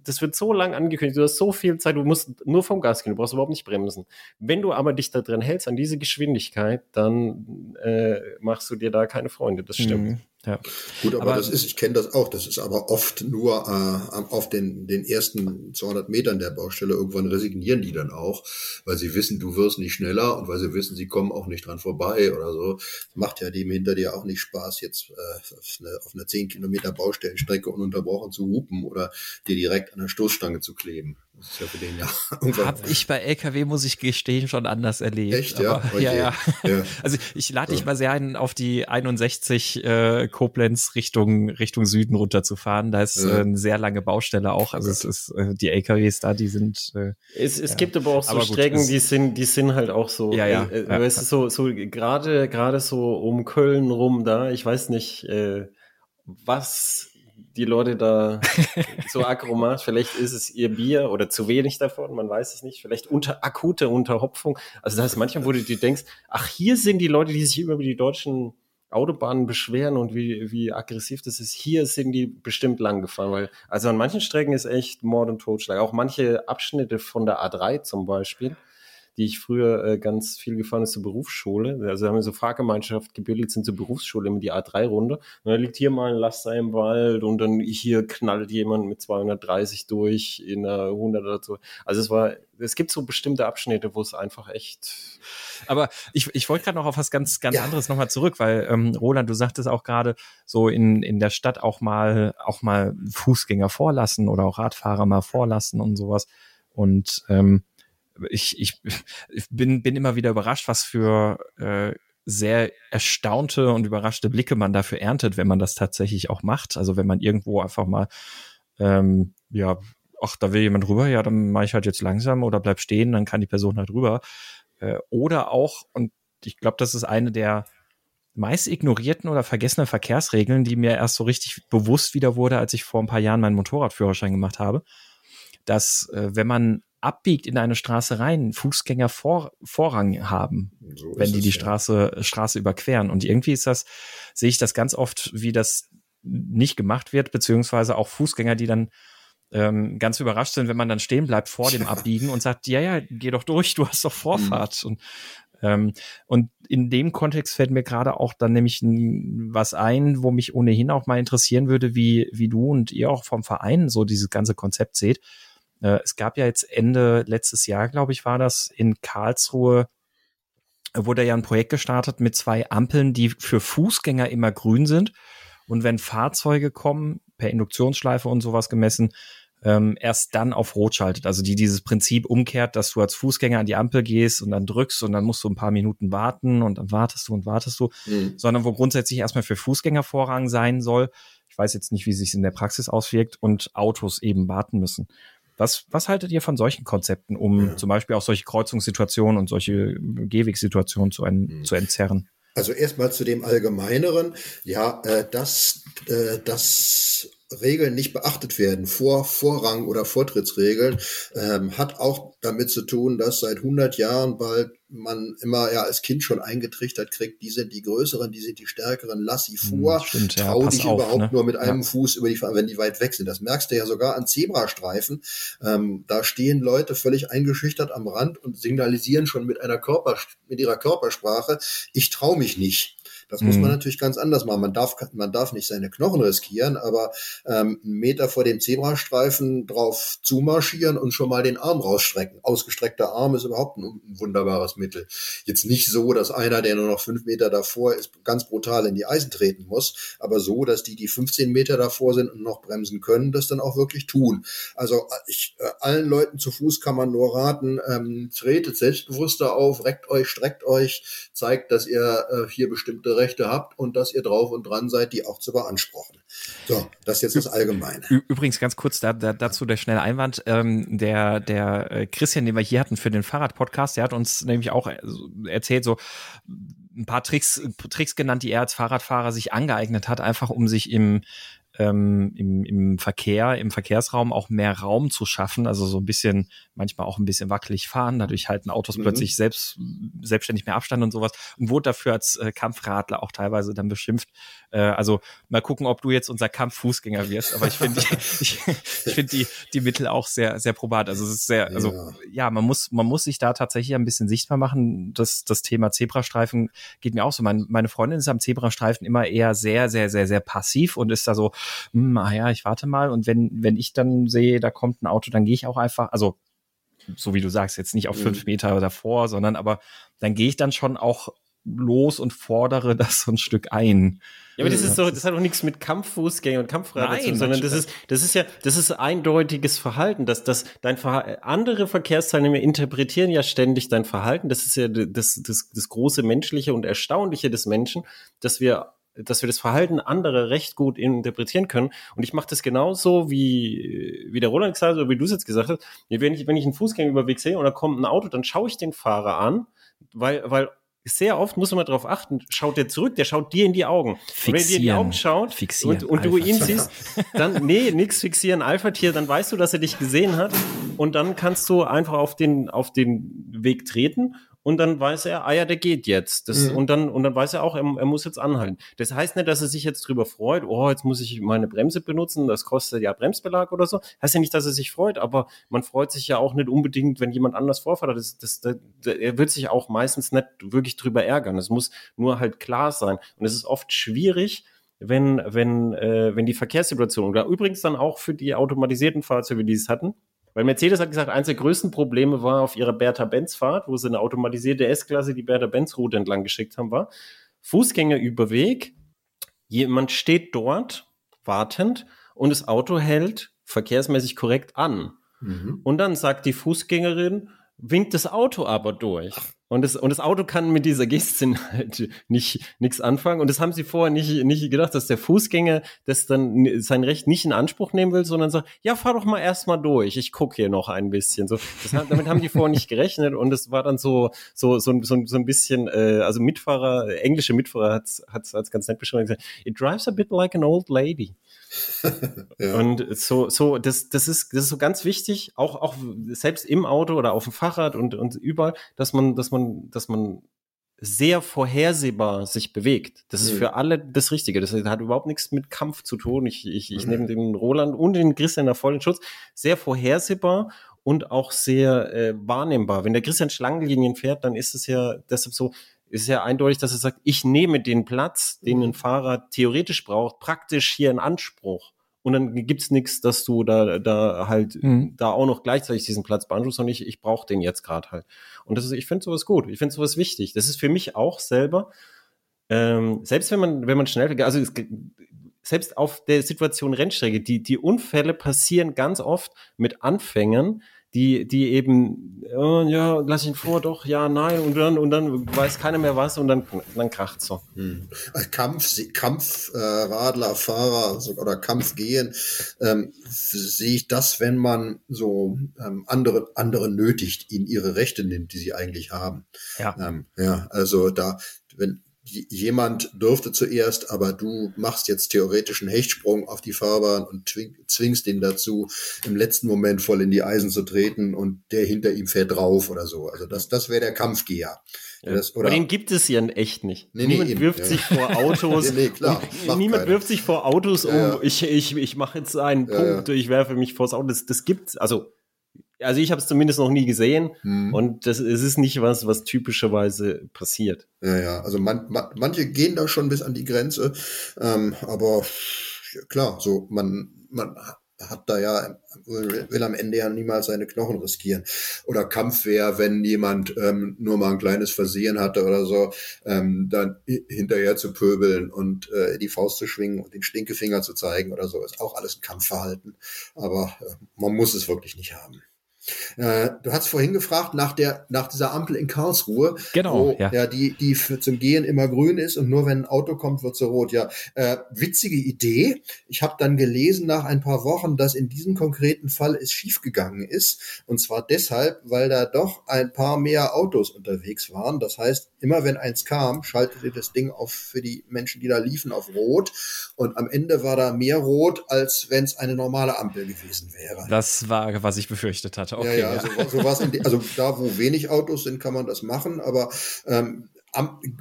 das wird so lang angekündigt. Du hast so viel Zeit, du musst nur vom Gas gehen, du brauchst überhaupt nicht bremsen. Wenn du aber dich da drin hältst, an diese Geschwindigkeit, dann äh, machst du dir da keine Freunde. Das stimmt. Mhm. Ja. Gut, aber, aber, das ist, ich kenne das auch, das ist aber oft nur äh, auf den, den ersten 200 Metern der Baustelle. Irgendwann resignieren die dann auch, weil sie wissen, du wirst nicht schneller und weil sie wissen, sie kommen auch nicht dran vorbei oder so. Macht ja dem hinter dir auch nicht Spaß, jetzt äh, auf, eine, auf einer 10 Kilometer Baustellenstrecke ununterbrochen zu hupen oder dir direkt an der Stoßstange zu kleben. Das ist ja für den ja. Hab ich bei LKW, muss ich gestehen, schon anders erlebt. Echt, ja? Okay. ja, ja? ja. Also ich lade dich mal sehr ein, auf die 61 äh, Koblenz Richtung, Richtung Süden runterzufahren. Da ist ja. äh, eine sehr lange Baustelle auch. Also es ist, äh, die LKWs da, die sind. Äh, es, es gibt aber auch so aber Strecken, gut, die sind, die sind halt auch so. Ja, ja. Äh, ja. Es ist so, so gerade, gerade so um Köln rum da. Ich weiß nicht, äh, was die Leute da so aggro Vielleicht ist es ihr Bier oder zu wenig davon, man weiß es nicht. Vielleicht unter akute Unterhopfung. Also das ist manchmal, wo du dir denkst, ach, hier sind die Leute, die sich über die deutschen Autobahnen beschweren und wie, wie aggressiv das ist. Hier sind die bestimmt lang gefahren, weil, also an manchen Strecken ist echt Mord und Totschlag. Auch manche Abschnitte von der A3 zum Beispiel die ich früher äh, ganz viel gefahren ist zur Berufsschule. Also haben wir so Fahrgemeinschaft gebildet, sind zur Berufsschule immer die A3-Runde. Und dann liegt hier mal ein Laster im Wald und dann hier knallt jemand mit 230 durch in einer 100 oder so. Also es war, es gibt so bestimmte Abschnitte, wo es einfach echt. Aber ich, ich wollte gerade noch auf was ganz, ganz ja. anderes nochmal zurück, weil ähm, Roland, du sagtest auch gerade so in, in der Stadt auch mal, auch mal Fußgänger vorlassen oder auch Radfahrer mal vorlassen und sowas. Und ähm, ich, ich, bin, bin immer wieder überrascht, was für äh, sehr erstaunte und überraschte Blicke man dafür erntet, wenn man das tatsächlich auch macht. Also wenn man irgendwo einfach mal, ähm, ja, ach, da will jemand rüber, ja, dann mache ich halt jetzt langsam oder bleib stehen, dann kann die Person halt rüber. Äh, oder auch, und ich glaube, das ist eine der meist ignorierten oder vergessenen Verkehrsregeln, die mir erst so richtig bewusst wieder wurde, als ich vor ein paar Jahren meinen Motorradführerschein gemacht habe, dass äh, wenn man abbiegt in eine Straße rein, Fußgänger vor, Vorrang haben, so wenn die es, die Straße, ja. Straße überqueren. Und irgendwie ist das, sehe ich das ganz oft, wie das nicht gemacht wird, beziehungsweise auch Fußgänger, die dann ähm, ganz überrascht sind, wenn man dann stehen bleibt vor dem Abbiegen und sagt, ja, ja, geh doch durch, du hast doch Vorfahrt. Mhm. Und, ähm, und in dem Kontext fällt mir gerade auch dann nämlich was ein, wo mich ohnehin auch mal interessieren würde, wie, wie du und ihr auch vom Verein so dieses ganze Konzept seht. Äh, es gab ja jetzt Ende letztes Jahr, glaube ich, war das in Karlsruhe, wurde ja ein Projekt gestartet mit zwei Ampeln, die für Fußgänger immer grün sind. Und wenn Fahrzeuge kommen, per Induktionsschleife und sowas gemessen, ähm, erst dann auf Rot schaltet. Also die dieses Prinzip umkehrt, dass du als Fußgänger an die Ampel gehst und dann drückst und dann musst du ein paar Minuten warten und dann wartest du und wartest du, mhm. sondern wo grundsätzlich erstmal für Fußgänger Vorrang sein soll. Ich weiß jetzt nicht, wie sich in der Praxis auswirkt und Autos eben warten müssen. Was, was haltet ihr von solchen Konzepten, um ja. zum Beispiel auch solche Kreuzungssituationen und solche Gehwegsituationen zu, ein, mhm. zu entzerren? Also erstmal zu dem Allgemeineren. Ja, äh, das, äh, das Regeln nicht beachtet werden, Vor Vorrang oder Vortrittsregeln, ähm, hat auch damit zu tun, dass seit 100 Jahren bald man immer ja als Kind schon eingetrichtert kriegt, die sind die Größeren, die sind die Stärkeren, lass sie hm, vor, Stimmt, trau ja, dich auf, überhaupt ne? nur mit einem ja. Fuß über die, wenn die weit weg sind. Das merkst du ja sogar an Zebrastreifen. Ähm, da stehen Leute völlig eingeschüchtert am Rand und signalisieren schon mit einer Körper, mit ihrer Körpersprache, ich trau mich nicht. Das mhm. muss man mhm. natürlich ganz anders machen. Man darf, man darf nicht seine Knochen riskieren, aber ähm, einen Meter vor dem Zebrastreifen drauf zumarschieren und schon mal den Arm rausstrecken. Ausgestreckter Arm ist überhaupt ein, ein wunderbares Mittel. Jetzt nicht so, dass einer, der nur noch fünf Meter davor ist, ganz brutal in die Eisen treten muss, aber so, dass die, die 15 Meter davor sind und noch bremsen können, das dann auch wirklich tun. Also ich, äh, allen Leuten zu Fuß kann man nur raten, ähm, tretet selbstbewusster auf, reckt euch, streckt euch, zeigt, dass ihr äh, hier bestimmte Rechte habt und dass ihr drauf und dran seid, die auch zu beanspruchen. So, das ist jetzt das Allgemeine. Übrigens ganz kurz da, da, dazu der schnelle Einwand. Ähm, der der äh, Christian, den wir hier hatten für den Fahrradpodcast, der hat uns nämlich auch äh, erzählt, so ein paar Tricks, Tricks genannt, die er als Fahrradfahrer sich angeeignet hat, einfach um sich im ähm, im, im Verkehr, im Verkehrsraum auch mehr Raum zu schaffen, also so ein bisschen, manchmal auch ein bisschen wackelig fahren, dadurch halten Autos mhm. plötzlich selbst, selbstständig mehr Abstand und sowas und wurde dafür als äh, Kampfradler auch teilweise dann beschimpft. Äh, also mal gucken, ob du jetzt unser Kampffußgänger wirst, aber ich finde ich, ich finde die, die Mittel auch sehr, sehr probat. Also es ist sehr, also ja. ja, man muss, man muss sich da tatsächlich ein bisschen sichtbar machen. Das, das Thema Zebrastreifen geht mir auch so. Mein, meine Freundin ist am Zebrastreifen immer eher sehr, sehr, sehr, sehr passiv und ist da so, ah ja, ich warte mal. Und wenn, wenn ich dann sehe, da kommt ein Auto, dann gehe ich auch einfach, also so wie du sagst, jetzt nicht auf fünf mhm. Meter davor, sondern aber dann gehe ich dann schon auch los und fordere das so ein Stück ein. Ja, aber das ist so, das hat auch nichts mit Kampffußgänger und Kampfrad zu tun, sondern das ist, das ist ja, das ist eindeutiges Verhalten, dass das dein Verhalten, andere Verkehrsteilnehmer interpretieren ja ständig dein Verhalten. Das ist ja das, das, das große Menschliche und Erstaunliche des Menschen, dass wir dass wir das Verhalten anderer recht gut interpretieren können. Und ich mache das genauso, wie, wie der Roland gesagt hat, oder wie du es jetzt gesagt hast. Wenn ich, wenn ich einen Fußgänger überweg sehe und da kommt ein Auto, dann schaue ich den Fahrer an, weil, weil sehr oft muss man darauf achten, schaut der zurück, der schaut dir in die Augen. Fixieren. Und wenn er dir in die Augen schaut fixieren, und, und du ihn siehst, dann, nee, nix fixieren, Alpha-Tier, dann weißt du, dass er dich gesehen hat und dann kannst du einfach auf den, auf den Weg treten und dann weiß er, ah ja, der geht jetzt. Das, mhm. und, dann, und dann weiß er auch, er, er, muss jetzt anhalten. Das heißt nicht, dass er sich jetzt drüber freut, oh, jetzt muss ich meine Bremse benutzen, das kostet ja Bremsbelag oder so. Heißt ja nicht, dass er sich freut, aber man freut sich ja auch nicht unbedingt, wenn jemand anders vorfährt. Das, das, das, er wird sich auch meistens nicht wirklich drüber ärgern. Es muss nur halt klar sein. Und es ist oft schwierig, wenn, wenn, äh, wenn die Verkehrssituation, oder übrigens dann auch für die automatisierten Fahrzeuge, die es hatten, weil Mercedes hat gesagt, eines der größten Probleme war auf ihrer Bertha-Benz-Fahrt, wo sie eine automatisierte S-Klasse die Bertha-Benz-Route entlang geschickt haben, war Fußgängerüberweg. Jemand steht dort wartend und das Auto hält verkehrsmäßig korrekt an. Mhm. Und dann sagt die Fußgängerin, winkt das Auto aber durch. Und das, und das Auto kann mit dieser Geste halt nicht nichts anfangen. Und das haben sie vorher nicht, nicht gedacht, dass der Fußgänger das dann sein Recht nicht in Anspruch nehmen will, sondern sagt, ja, fahr doch mal erstmal durch. Ich gucke hier noch ein bisschen. So, das, damit haben die vorher nicht gerechnet. Und es war dann so, so, so, so, so ein bisschen, äh, also Mitfahrer, englische Mitfahrer hat es ganz nett beschrieben. Gesagt, It drives a bit like an old lady. ja. Und so, so, das, das ist, das ist so ganz wichtig, auch, auch selbst im Auto oder auf dem Fahrrad und, und überall, dass man, dass man, dass man sehr vorhersehbar sich bewegt. Das ist mhm. für alle das Richtige. Das hat überhaupt nichts mit Kampf zu tun. Ich, ich, ich mhm. nehme den Roland und den Christian da voll in Schutz. Sehr vorhersehbar und auch sehr äh, wahrnehmbar. Wenn der Christian Schlangenlinien fährt, dann ist es ja deshalb so, ist ja eindeutig, dass er sagt, ich nehme den Platz, den ein Fahrer theoretisch braucht, praktisch hier in Anspruch. Und dann gibt's nichts, dass du da, da halt mhm. da auch noch gleichzeitig diesen Platz beanspruchst, sondern ich, ich brauche den jetzt gerade halt. Und das ist, ich finde sowas gut. Ich finde sowas wichtig. Das ist für mich auch selber, ähm, selbst wenn man, wenn man schnell, also es, selbst auf der Situation Rennstrecke, die, die Unfälle passieren ganz oft mit Anfängern, die, die eben, oh, ja, lass ihn vor, doch, ja, nein, und dann, und dann weiß keiner mehr was und dann, dann kracht so. Hm. Kampf, Kampfradler, äh, Fahrer oder Kampfgehen, ähm, sehe ich das, wenn man so ähm, andere, andere nötigt, ihnen ihre Rechte nimmt, die sie eigentlich haben. Ja. Ähm, ja, also da, wenn, jemand dürfte zuerst, aber du machst jetzt theoretisch einen Hechtsprung auf die Fahrbahn und zwingst ihn dazu, im letzten Moment voll in die Eisen zu treten und der hinter ihm fährt drauf oder so. Also das, das wäre der Kampfgeher. Ja. Das, oder, aber den gibt es ja in echt nicht. Nee, niemand nee, wirft ja. sich vor Autos. nee, klar, niemand keiner. wirft sich vor Autos um. Ja, ich ich, ich mache jetzt einen Punkt, ich werfe mich vors Auto. Das, das gibt's. Also also ich habe es zumindest noch nie gesehen hm. und das es ist nicht was, was typischerweise passiert. Ja, ja, also man, man, manche gehen da schon bis an die Grenze, ähm, aber klar, so man, man hat da ja, will am Ende ja niemals seine Knochen riskieren. Oder Kampfwehr, wenn jemand ähm, nur mal ein kleines Versehen hatte oder so, ähm, dann hinterher zu pöbeln und äh, die Faust zu schwingen und den Stinkefinger zu zeigen oder so, ist auch alles ein Kampfverhalten. Aber äh, man muss es wirklich nicht haben. Äh, du hast vorhin gefragt nach der nach dieser Ampel in Karlsruhe, genau, wo ja. ja die die für zum Gehen immer grün ist und nur wenn ein Auto kommt wird sie rot. Ja, äh, witzige Idee. Ich habe dann gelesen nach ein paar Wochen, dass in diesem konkreten Fall es schiefgegangen ist und zwar deshalb, weil da doch ein paar mehr Autos unterwegs waren. Das heißt, immer wenn eins kam, schaltete das Ding auf für die Menschen, die da liefen, auf rot und am Ende war da mehr rot, als wenn es eine normale Ampel gewesen wäre. Das war, was ich befürchtet hatte. Okay, ja, ja, ja. So, so was also da, wo wenig Autos sind, kann man das machen, aber ähm,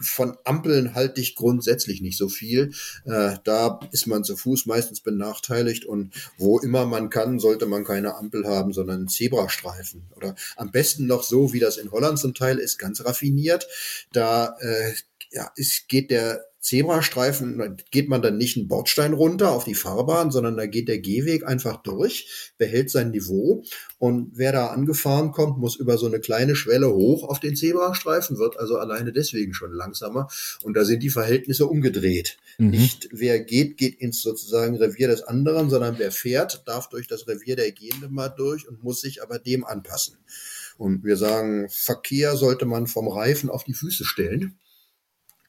von Ampeln halte ich grundsätzlich nicht so viel. Äh, da ist man zu Fuß meistens benachteiligt und wo immer man kann, sollte man keine Ampel haben, sondern einen Zebrastreifen. Oder am besten noch so, wie das in Holland zum Teil ist, ganz raffiniert. Da äh, ja, ist, geht der Zebrastreifen geht man dann nicht einen Bordstein runter auf die Fahrbahn, sondern da geht der Gehweg einfach durch, behält sein Niveau und wer da angefahren kommt, muss über so eine kleine Schwelle hoch auf den Zebrastreifen, wird also alleine deswegen schon langsamer und da sind die Verhältnisse umgedreht. Mhm. Nicht wer geht, geht ins sozusagen Revier des anderen, sondern wer fährt, darf durch das Revier der Gehende mal durch und muss sich aber dem anpassen. Und wir sagen, Verkehr sollte man vom Reifen auf die Füße stellen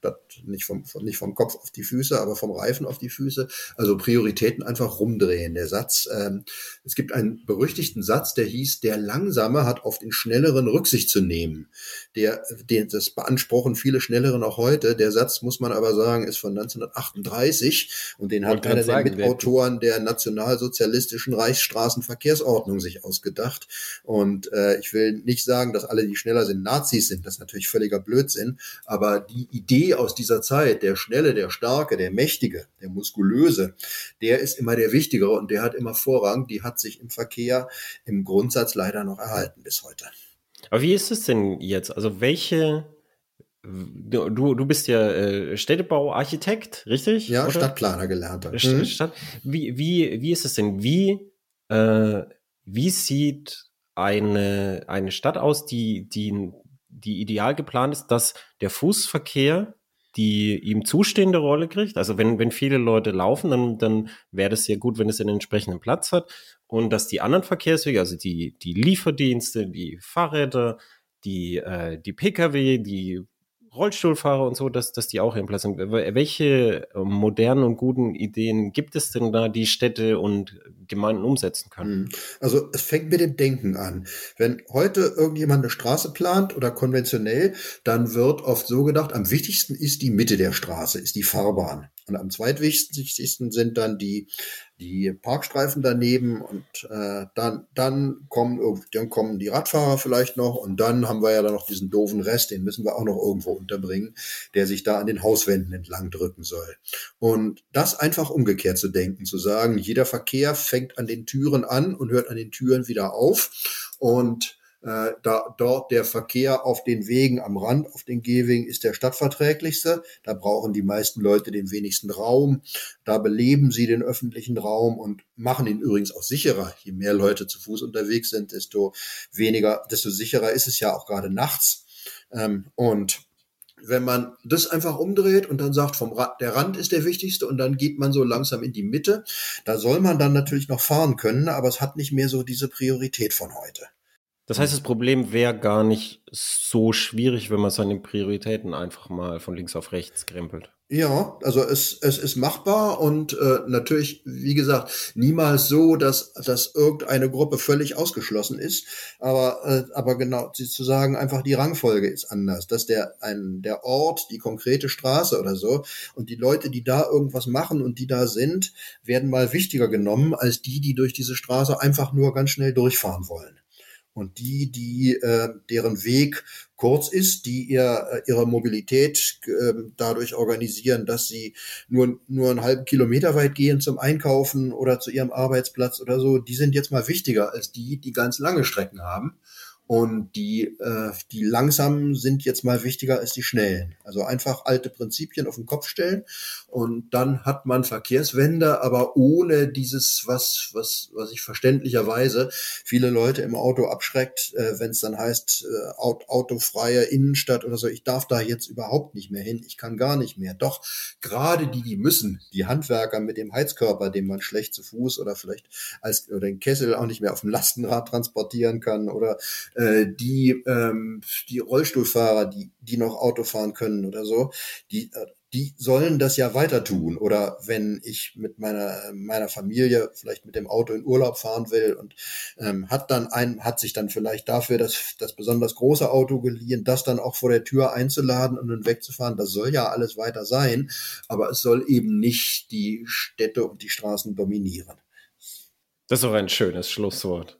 statt nicht vom, nicht vom Kopf auf die Füße, aber vom Reifen auf die Füße. Also Prioritäten einfach rumdrehen. Der Satz, ähm, es gibt einen berüchtigten Satz, der hieß, der Langsame hat auf den Schnelleren Rücksicht zu nehmen. Der, den, das beanspruchen viele Schnelleren auch heute. Der Satz, muss man aber sagen, ist von 1938 und den hat einer der Mitautoren der nationalsozialistischen Reichsstraßenverkehrsordnung sich ausgedacht. Und äh, ich will nicht sagen, dass alle, die schneller sind, Nazis sind. Das ist natürlich völliger Blödsinn. Aber die Idee aus dieser Zeit, der Schnelle, der Starke, der Mächtige, der Muskulöse, der ist immer der Wichtigere und der hat immer Vorrang. Die hat sich im Verkehr im Grundsatz leider noch erhalten bis heute. Aber wie ist es denn jetzt? Also welche Du, du bist ja äh, Städtebauarchitekt, richtig? Ja, oder? Stadtplaner gelernt. Mhm. Stadt, wie, wie, wie ist es denn? Wie, äh, wie sieht eine, eine Stadt aus, die, die, die ideal geplant ist, dass der Fußverkehr die ihm zustehende Rolle kriegt. Also wenn, wenn viele Leute laufen, dann, dann wäre das sehr gut, wenn es einen entsprechenden Platz hat. Und dass die anderen Verkehrswege, also die, die Lieferdienste, die Fahrräder, die, äh, die Pkw, die Rollstuhlfahrer und so, dass, dass die auch ihren Platz haben. Welche äh, modernen und guten Ideen gibt es denn da, die Städte und Gemeinden umsetzen können? Hm. Also es fängt mit dem Denken an. Wenn heute irgendjemand eine Straße plant oder konventionell, dann wird oft so gedacht, am wichtigsten ist die Mitte der Straße, ist die Fahrbahn. Und am zweitwichtigsten sind dann die die Parkstreifen daneben und äh, dann, dann, kommen, dann kommen die Radfahrer vielleicht noch und dann haben wir ja dann noch diesen doofen Rest, den müssen wir auch noch irgendwo unterbringen, der sich da an den Hauswänden entlang drücken soll. Und das einfach umgekehrt zu denken, zu sagen, jeder Verkehr fängt an den Türen an und hört an den Türen wieder auf und äh, da dort der Verkehr auf den Wegen am Rand, auf den Gehwegen ist der stadtverträglichste. Da brauchen die meisten Leute den wenigsten Raum. Da beleben sie den öffentlichen Raum und machen ihn übrigens auch sicherer. Je mehr Leute zu Fuß unterwegs sind, desto weniger, desto sicherer ist es ja auch gerade nachts. Ähm, und wenn man das einfach umdreht und dann sagt, vom Rad, der Rand ist der wichtigste und dann geht man so langsam in die Mitte, da soll man dann natürlich noch fahren können, aber es hat nicht mehr so diese Priorität von heute. Das heißt, das Problem wäre gar nicht so schwierig, wenn man seine Prioritäten einfach mal von links auf rechts krempelt. Ja, also es, es ist machbar und äh, natürlich, wie gesagt, niemals so, dass, dass irgendeine Gruppe völlig ausgeschlossen ist. Aber, äh, aber genau, zu sagen, einfach die Rangfolge ist anders. Dass der, ein, der Ort, die konkrete Straße oder so und die Leute, die da irgendwas machen und die da sind, werden mal wichtiger genommen als die, die durch diese Straße einfach nur ganz schnell durchfahren wollen. Und die, die äh, deren Weg kurz ist, die ihr, äh, ihre Mobilität äh, dadurch organisieren, dass sie nur, nur einen halben Kilometer weit gehen zum Einkaufen oder zu ihrem Arbeitsplatz oder so, die sind jetzt mal wichtiger als die, die ganz lange Strecken haben. Und die, äh, die langsamen sind jetzt mal wichtiger als die schnellen. Also einfach alte Prinzipien auf den Kopf stellen und dann hat man Verkehrswende, aber ohne dieses, was, was, was ich verständlicherweise viele Leute im Auto abschreckt, äh, wenn es dann heißt, äh, autofreie Innenstadt oder so, ich darf da jetzt überhaupt nicht mehr hin, ich kann gar nicht mehr. Doch gerade die, die müssen, die Handwerker mit dem Heizkörper, den man schlecht zu Fuß oder vielleicht als oder den Kessel auch nicht mehr auf dem Lastenrad transportieren kann oder äh, die, ähm, die Rollstuhlfahrer, die, die noch Auto fahren können oder so, die, äh, die sollen das ja weiter tun. Oder wenn ich mit meiner, meiner Familie vielleicht mit dem Auto in Urlaub fahren will und ähm, hat dann ein, hat sich dann vielleicht dafür das, das besonders große Auto geliehen, das dann auch vor der Tür einzuladen und dann wegzufahren, das soll ja alles weiter sein, aber es soll eben nicht die Städte und die Straßen dominieren. Das ist auch ein schönes Schlusswort.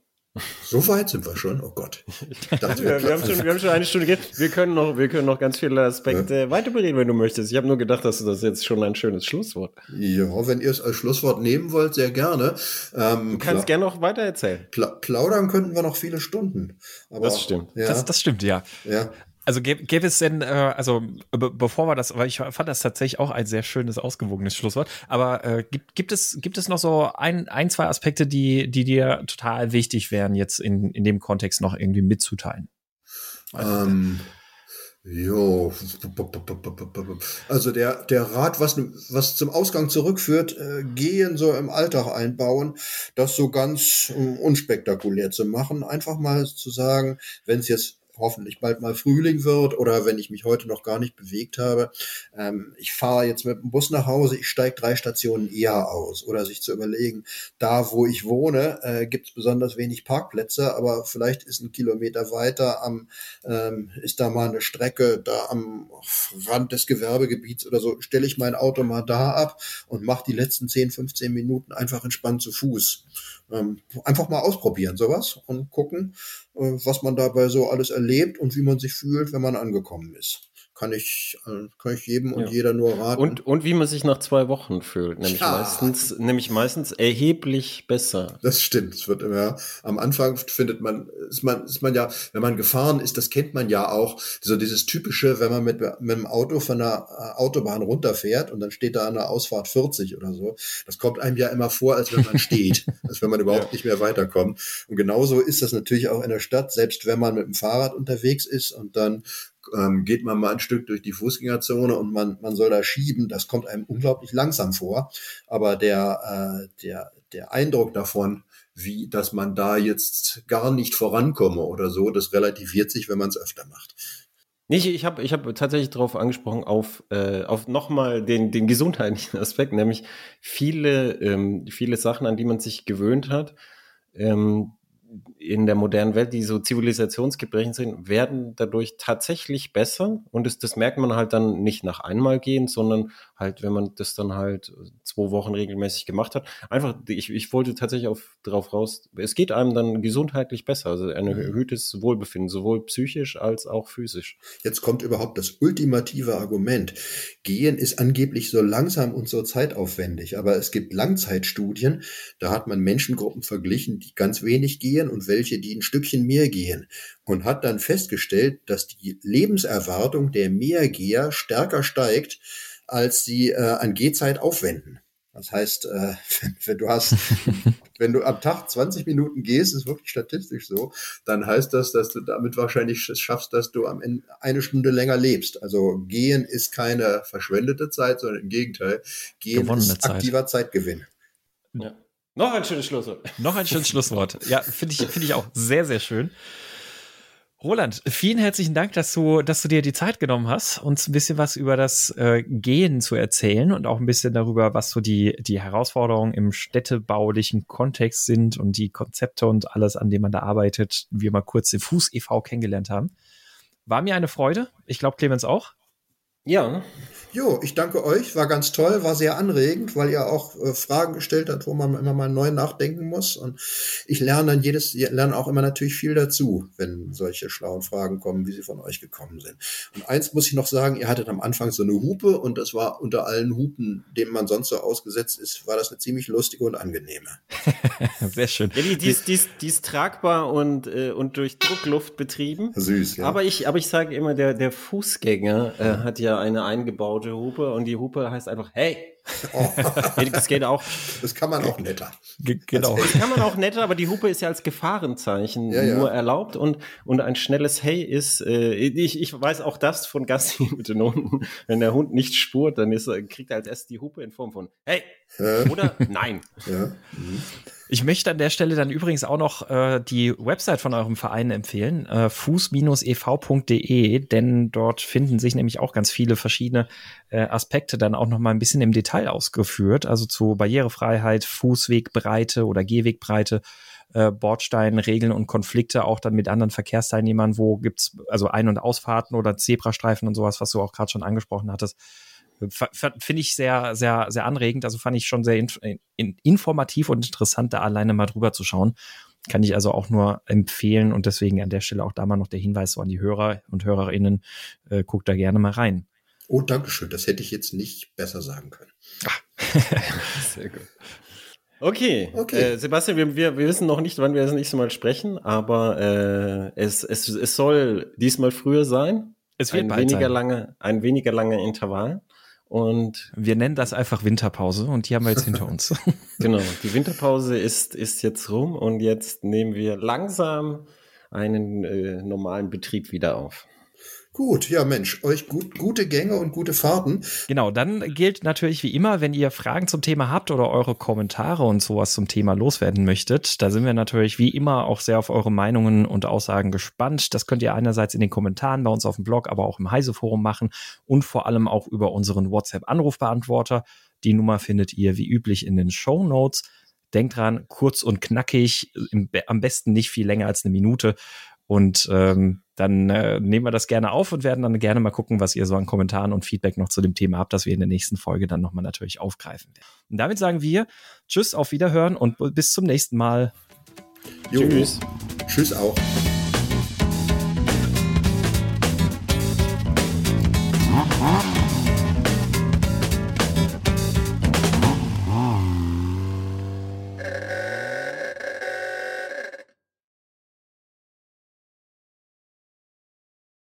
So weit sind wir schon. Oh Gott. Dachte, wir, wir, haben schon, wir haben schon eine Stunde geht. Wir können noch, wir können noch ganz viele Aspekte ja. weiter bereden, wenn du möchtest. Ich habe nur gedacht, dass das jetzt schon ein schönes Schlusswort. Ja, wenn ihr es als Schlusswort nehmen wollt, sehr gerne. Ähm, du kannst gerne noch weiter erzählen. Plaudern könnten wir noch viele Stunden. Aber, das stimmt. Ja. Das, das stimmt, ja. Ja. Also gäbe es denn, äh, also be bevor wir das, weil ich fand das tatsächlich auch ein sehr schönes, ausgewogenes Schlusswort, aber äh, gibt, gibt, es, gibt es noch so ein, ein, zwei Aspekte, die, die dir total wichtig wären, jetzt in, in dem Kontext noch irgendwie mitzuteilen? Ähm, jo, also der, der Rat, was, was zum Ausgang zurückführt, äh, gehen so im Alltag einbauen, das so ganz um, unspektakulär zu machen, einfach mal zu sagen, wenn es jetzt hoffentlich bald mal Frühling wird oder wenn ich mich heute noch gar nicht bewegt habe. Ähm, ich fahre jetzt mit dem Bus nach Hause, ich steige drei Stationen eher aus oder sich zu überlegen, da wo ich wohne, äh, gibt es besonders wenig Parkplätze, aber vielleicht ist ein Kilometer weiter am, ähm, ist da mal eine Strecke, da am Rand des Gewerbegebiets oder so, stelle ich mein Auto mal da ab und mache die letzten 10, 15 Minuten einfach entspannt zu Fuß. Ähm, einfach mal ausprobieren, sowas und gucken, was man dabei so alles erlebt und wie man sich fühlt, wenn man angekommen ist kann ich, äh, kann ich jedem und ja. jeder nur raten. Und, und wie man sich nach zwei Wochen fühlt, nämlich ja. meistens, nämlich meistens erheblich besser. Das stimmt. Es wird immer, am Anfang findet man, ist man, ist man ja, wenn man gefahren ist, das kennt man ja auch, so dieses typische, wenn man mit, mit dem Auto von der äh, Autobahn runterfährt und dann steht da an der Ausfahrt 40 oder so. Das kommt einem ja immer vor, als wenn man steht, als wenn man überhaupt ja. nicht mehr weiterkommt. Und genauso ist das natürlich auch in der Stadt, selbst wenn man mit dem Fahrrad unterwegs ist und dann ähm, geht man mal ein Stück durch die Fußgängerzone und man, man soll da schieben. Das kommt einem unglaublich langsam vor. Aber der, äh, der, der Eindruck davon, wie, dass man da jetzt gar nicht vorankomme oder so, das relativiert sich, wenn man es öfter macht. Nicht, ich habe ich hab tatsächlich darauf angesprochen, auf, äh, auf nochmal den, den gesundheitlichen Aspekt, nämlich viele, ähm, viele Sachen, an die man sich gewöhnt hat, ähm, in der modernen Welt, die so Zivilisationsgebrechen sind, werden dadurch tatsächlich besser. Und das, das merkt man halt dann nicht nach einmal gehen, sondern halt, wenn man das dann halt zwei Wochen regelmäßig gemacht hat. Einfach, ich, ich wollte tatsächlich auf, darauf raus, es geht einem dann gesundheitlich besser. Also ein mhm. erhöhtes Wohlbefinden, sowohl psychisch als auch physisch. Jetzt kommt überhaupt das ultimative Argument. Gehen ist angeblich so langsam und so zeitaufwendig, aber es gibt Langzeitstudien, da hat man Menschengruppen verglichen, die ganz wenig gehen und welche, die ein Stückchen mehr gehen und hat dann festgestellt, dass die Lebenserwartung der Mehrgeher stärker steigt, als sie äh, an Gehzeit aufwenden. Das heißt, äh, wenn, wenn du hast, wenn du am Tag 20 Minuten gehst, ist wirklich statistisch so, dann heißt das, dass du damit wahrscheinlich schaffst, dass du am Ende eine Stunde länger lebst. Also gehen ist keine verschwendete Zeit, sondern im Gegenteil, gehen Gewonnene ist aktiver Zeit. Zeitgewinn. Ja. Noch ein schönes Schlusswort. Noch ein schönes Schlusswort. Ja, finde ich, finde ich auch sehr, sehr schön. Roland, vielen herzlichen Dank, dass du, dass du dir die Zeit genommen hast, uns ein bisschen was über das äh, Gehen zu erzählen und auch ein bisschen darüber, was so die, die Herausforderungen im städtebaulichen Kontext sind und die Konzepte und alles, an dem man da arbeitet, wir mal kurz den Fuß e.V. kennengelernt haben. War mir eine Freude. Ich glaube, Clemens auch. Ja. Jo, ich danke euch. War ganz toll, war sehr anregend, weil ihr auch äh, Fragen gestellt habt, wo man immer mal neu nachdenken muss. Und ich lerne dann jedes, lerne auch immer natürlich viel dazu, wenn solche schlauen Fragen kommen, wie sie von euch gekommen sind. Und eins muss ich noch sagen, ihr hattet am Anfang so eine Hupe und das war unter allen Hupen, denen man sonst so ausgesetzt ist, war das eine ziemlich lustige und angenehme. sehr schön. Ja, die, die, ist, die, ist, die ist tragbar und, äh, und durch Druckluft betrieben. Süß, ja. Aber ich, aber ich sage immer, der, der Fußgänger äh, hat ja eine eingebaute Hupe und die Hupe heißt einfach Hey. Oh. das geht auch. Das kann man auch netter. genau. Das kann man auch netter, aber die Hupe ist ja als Gefahrenzeichen ja, nur ja. erlaubt und, und ein schnelles Hey ist, äh, ich, ich weiß auch das von Gassi mit den Hunden. Wenn der Hund nicht spurt, dann ist, kriegt er als erstes die Hupe in Form von Hey oder Nein. Ja. Mhm. Ich möchte an der Stelle dann übrigens auch noch äh, die Website von eurem Verein empfehlen, äh, fuß-ev.de, denn dort finden sich nämlich auch ganz viele verschiedene äh, Aspekte dann auch noch mal ein bisschen im Detail ausgeführt, also zu Barrierefreiheit, Fußwegbreite oder Gehwegbreite, äh, Bordsteinregeln und Konflikte auch dann mit anderen Verkehrsteilnehmern, wo gibt's also Ein- und Ausfahrten oder Zebrastreifen und sowas, was du auch gerade schon angesprochen hattest finde ich sehr, sehr, sehr anregend. Also fand ich schon sehr in, in, informativ und interessant, da alleine mal drüber zu schauen. Kann ich also auch nur empfehlen und deswegen an der Stelle auch da mal noch der Hinweis so an die Hörer und Hörerinnen, äh, guckt da gerne mal rein. Oh, Dankeschön. Das hätte ich jetzt nicht besser sagen können. sehr gut. Okay, okay. Äh, Sebastian, wir, wir, wir wissen noch nicht, wann wir das nächste Mal sprechen, aber äh, es, es, es soll diesmal früher sein. Es wird ein weniger sein. lange, ein weniger langer Intervall. Und wir nennen das einfach Winterpause und die haben wir jetzt hinter uns. genau, die Winterpause ist, ist jetzt rum und jetzt nehmen wir langsam einen äh, normalen Betrieb wieder auf. Gut, ja Mensch, euch gut, gute Gänge und gute Fahrten. Genau, dann gilt natürlich wie immer, wenn ihr Fragen zum Thema habt oder eure Kommentare und sowas zum Thema loswerden möchtet, da sind wir natürlich wie immer auch sehr auf eure Meinungen und Aussagen gespannt. Das könnt ihr einerseits in den Kommentaren bei uns auf dem Blog, aber auch im Heise-Forum machen und vor allem auch über unseren WhatsApp-Anrufbeantworter. Die Nummer findet ihr wie üblich in den Show Notes. Denkt dran, kurz und knackig, im, am besten nicht viel länger als eine Minute. Und ähm, dann äh, nehmen wir das gerne auf und werden dann gerne mal gucken, was ihr so an Kommentaren und Feedback noch zu dem Thema habt, das wir in der nächsten Folge dann nochmal natürlich aufgreifen werden. Und damit sagen wir Tschüss, auf Wiederhören und bis zum nächsten Mal. Jo. Tschüss. Tschüss auch.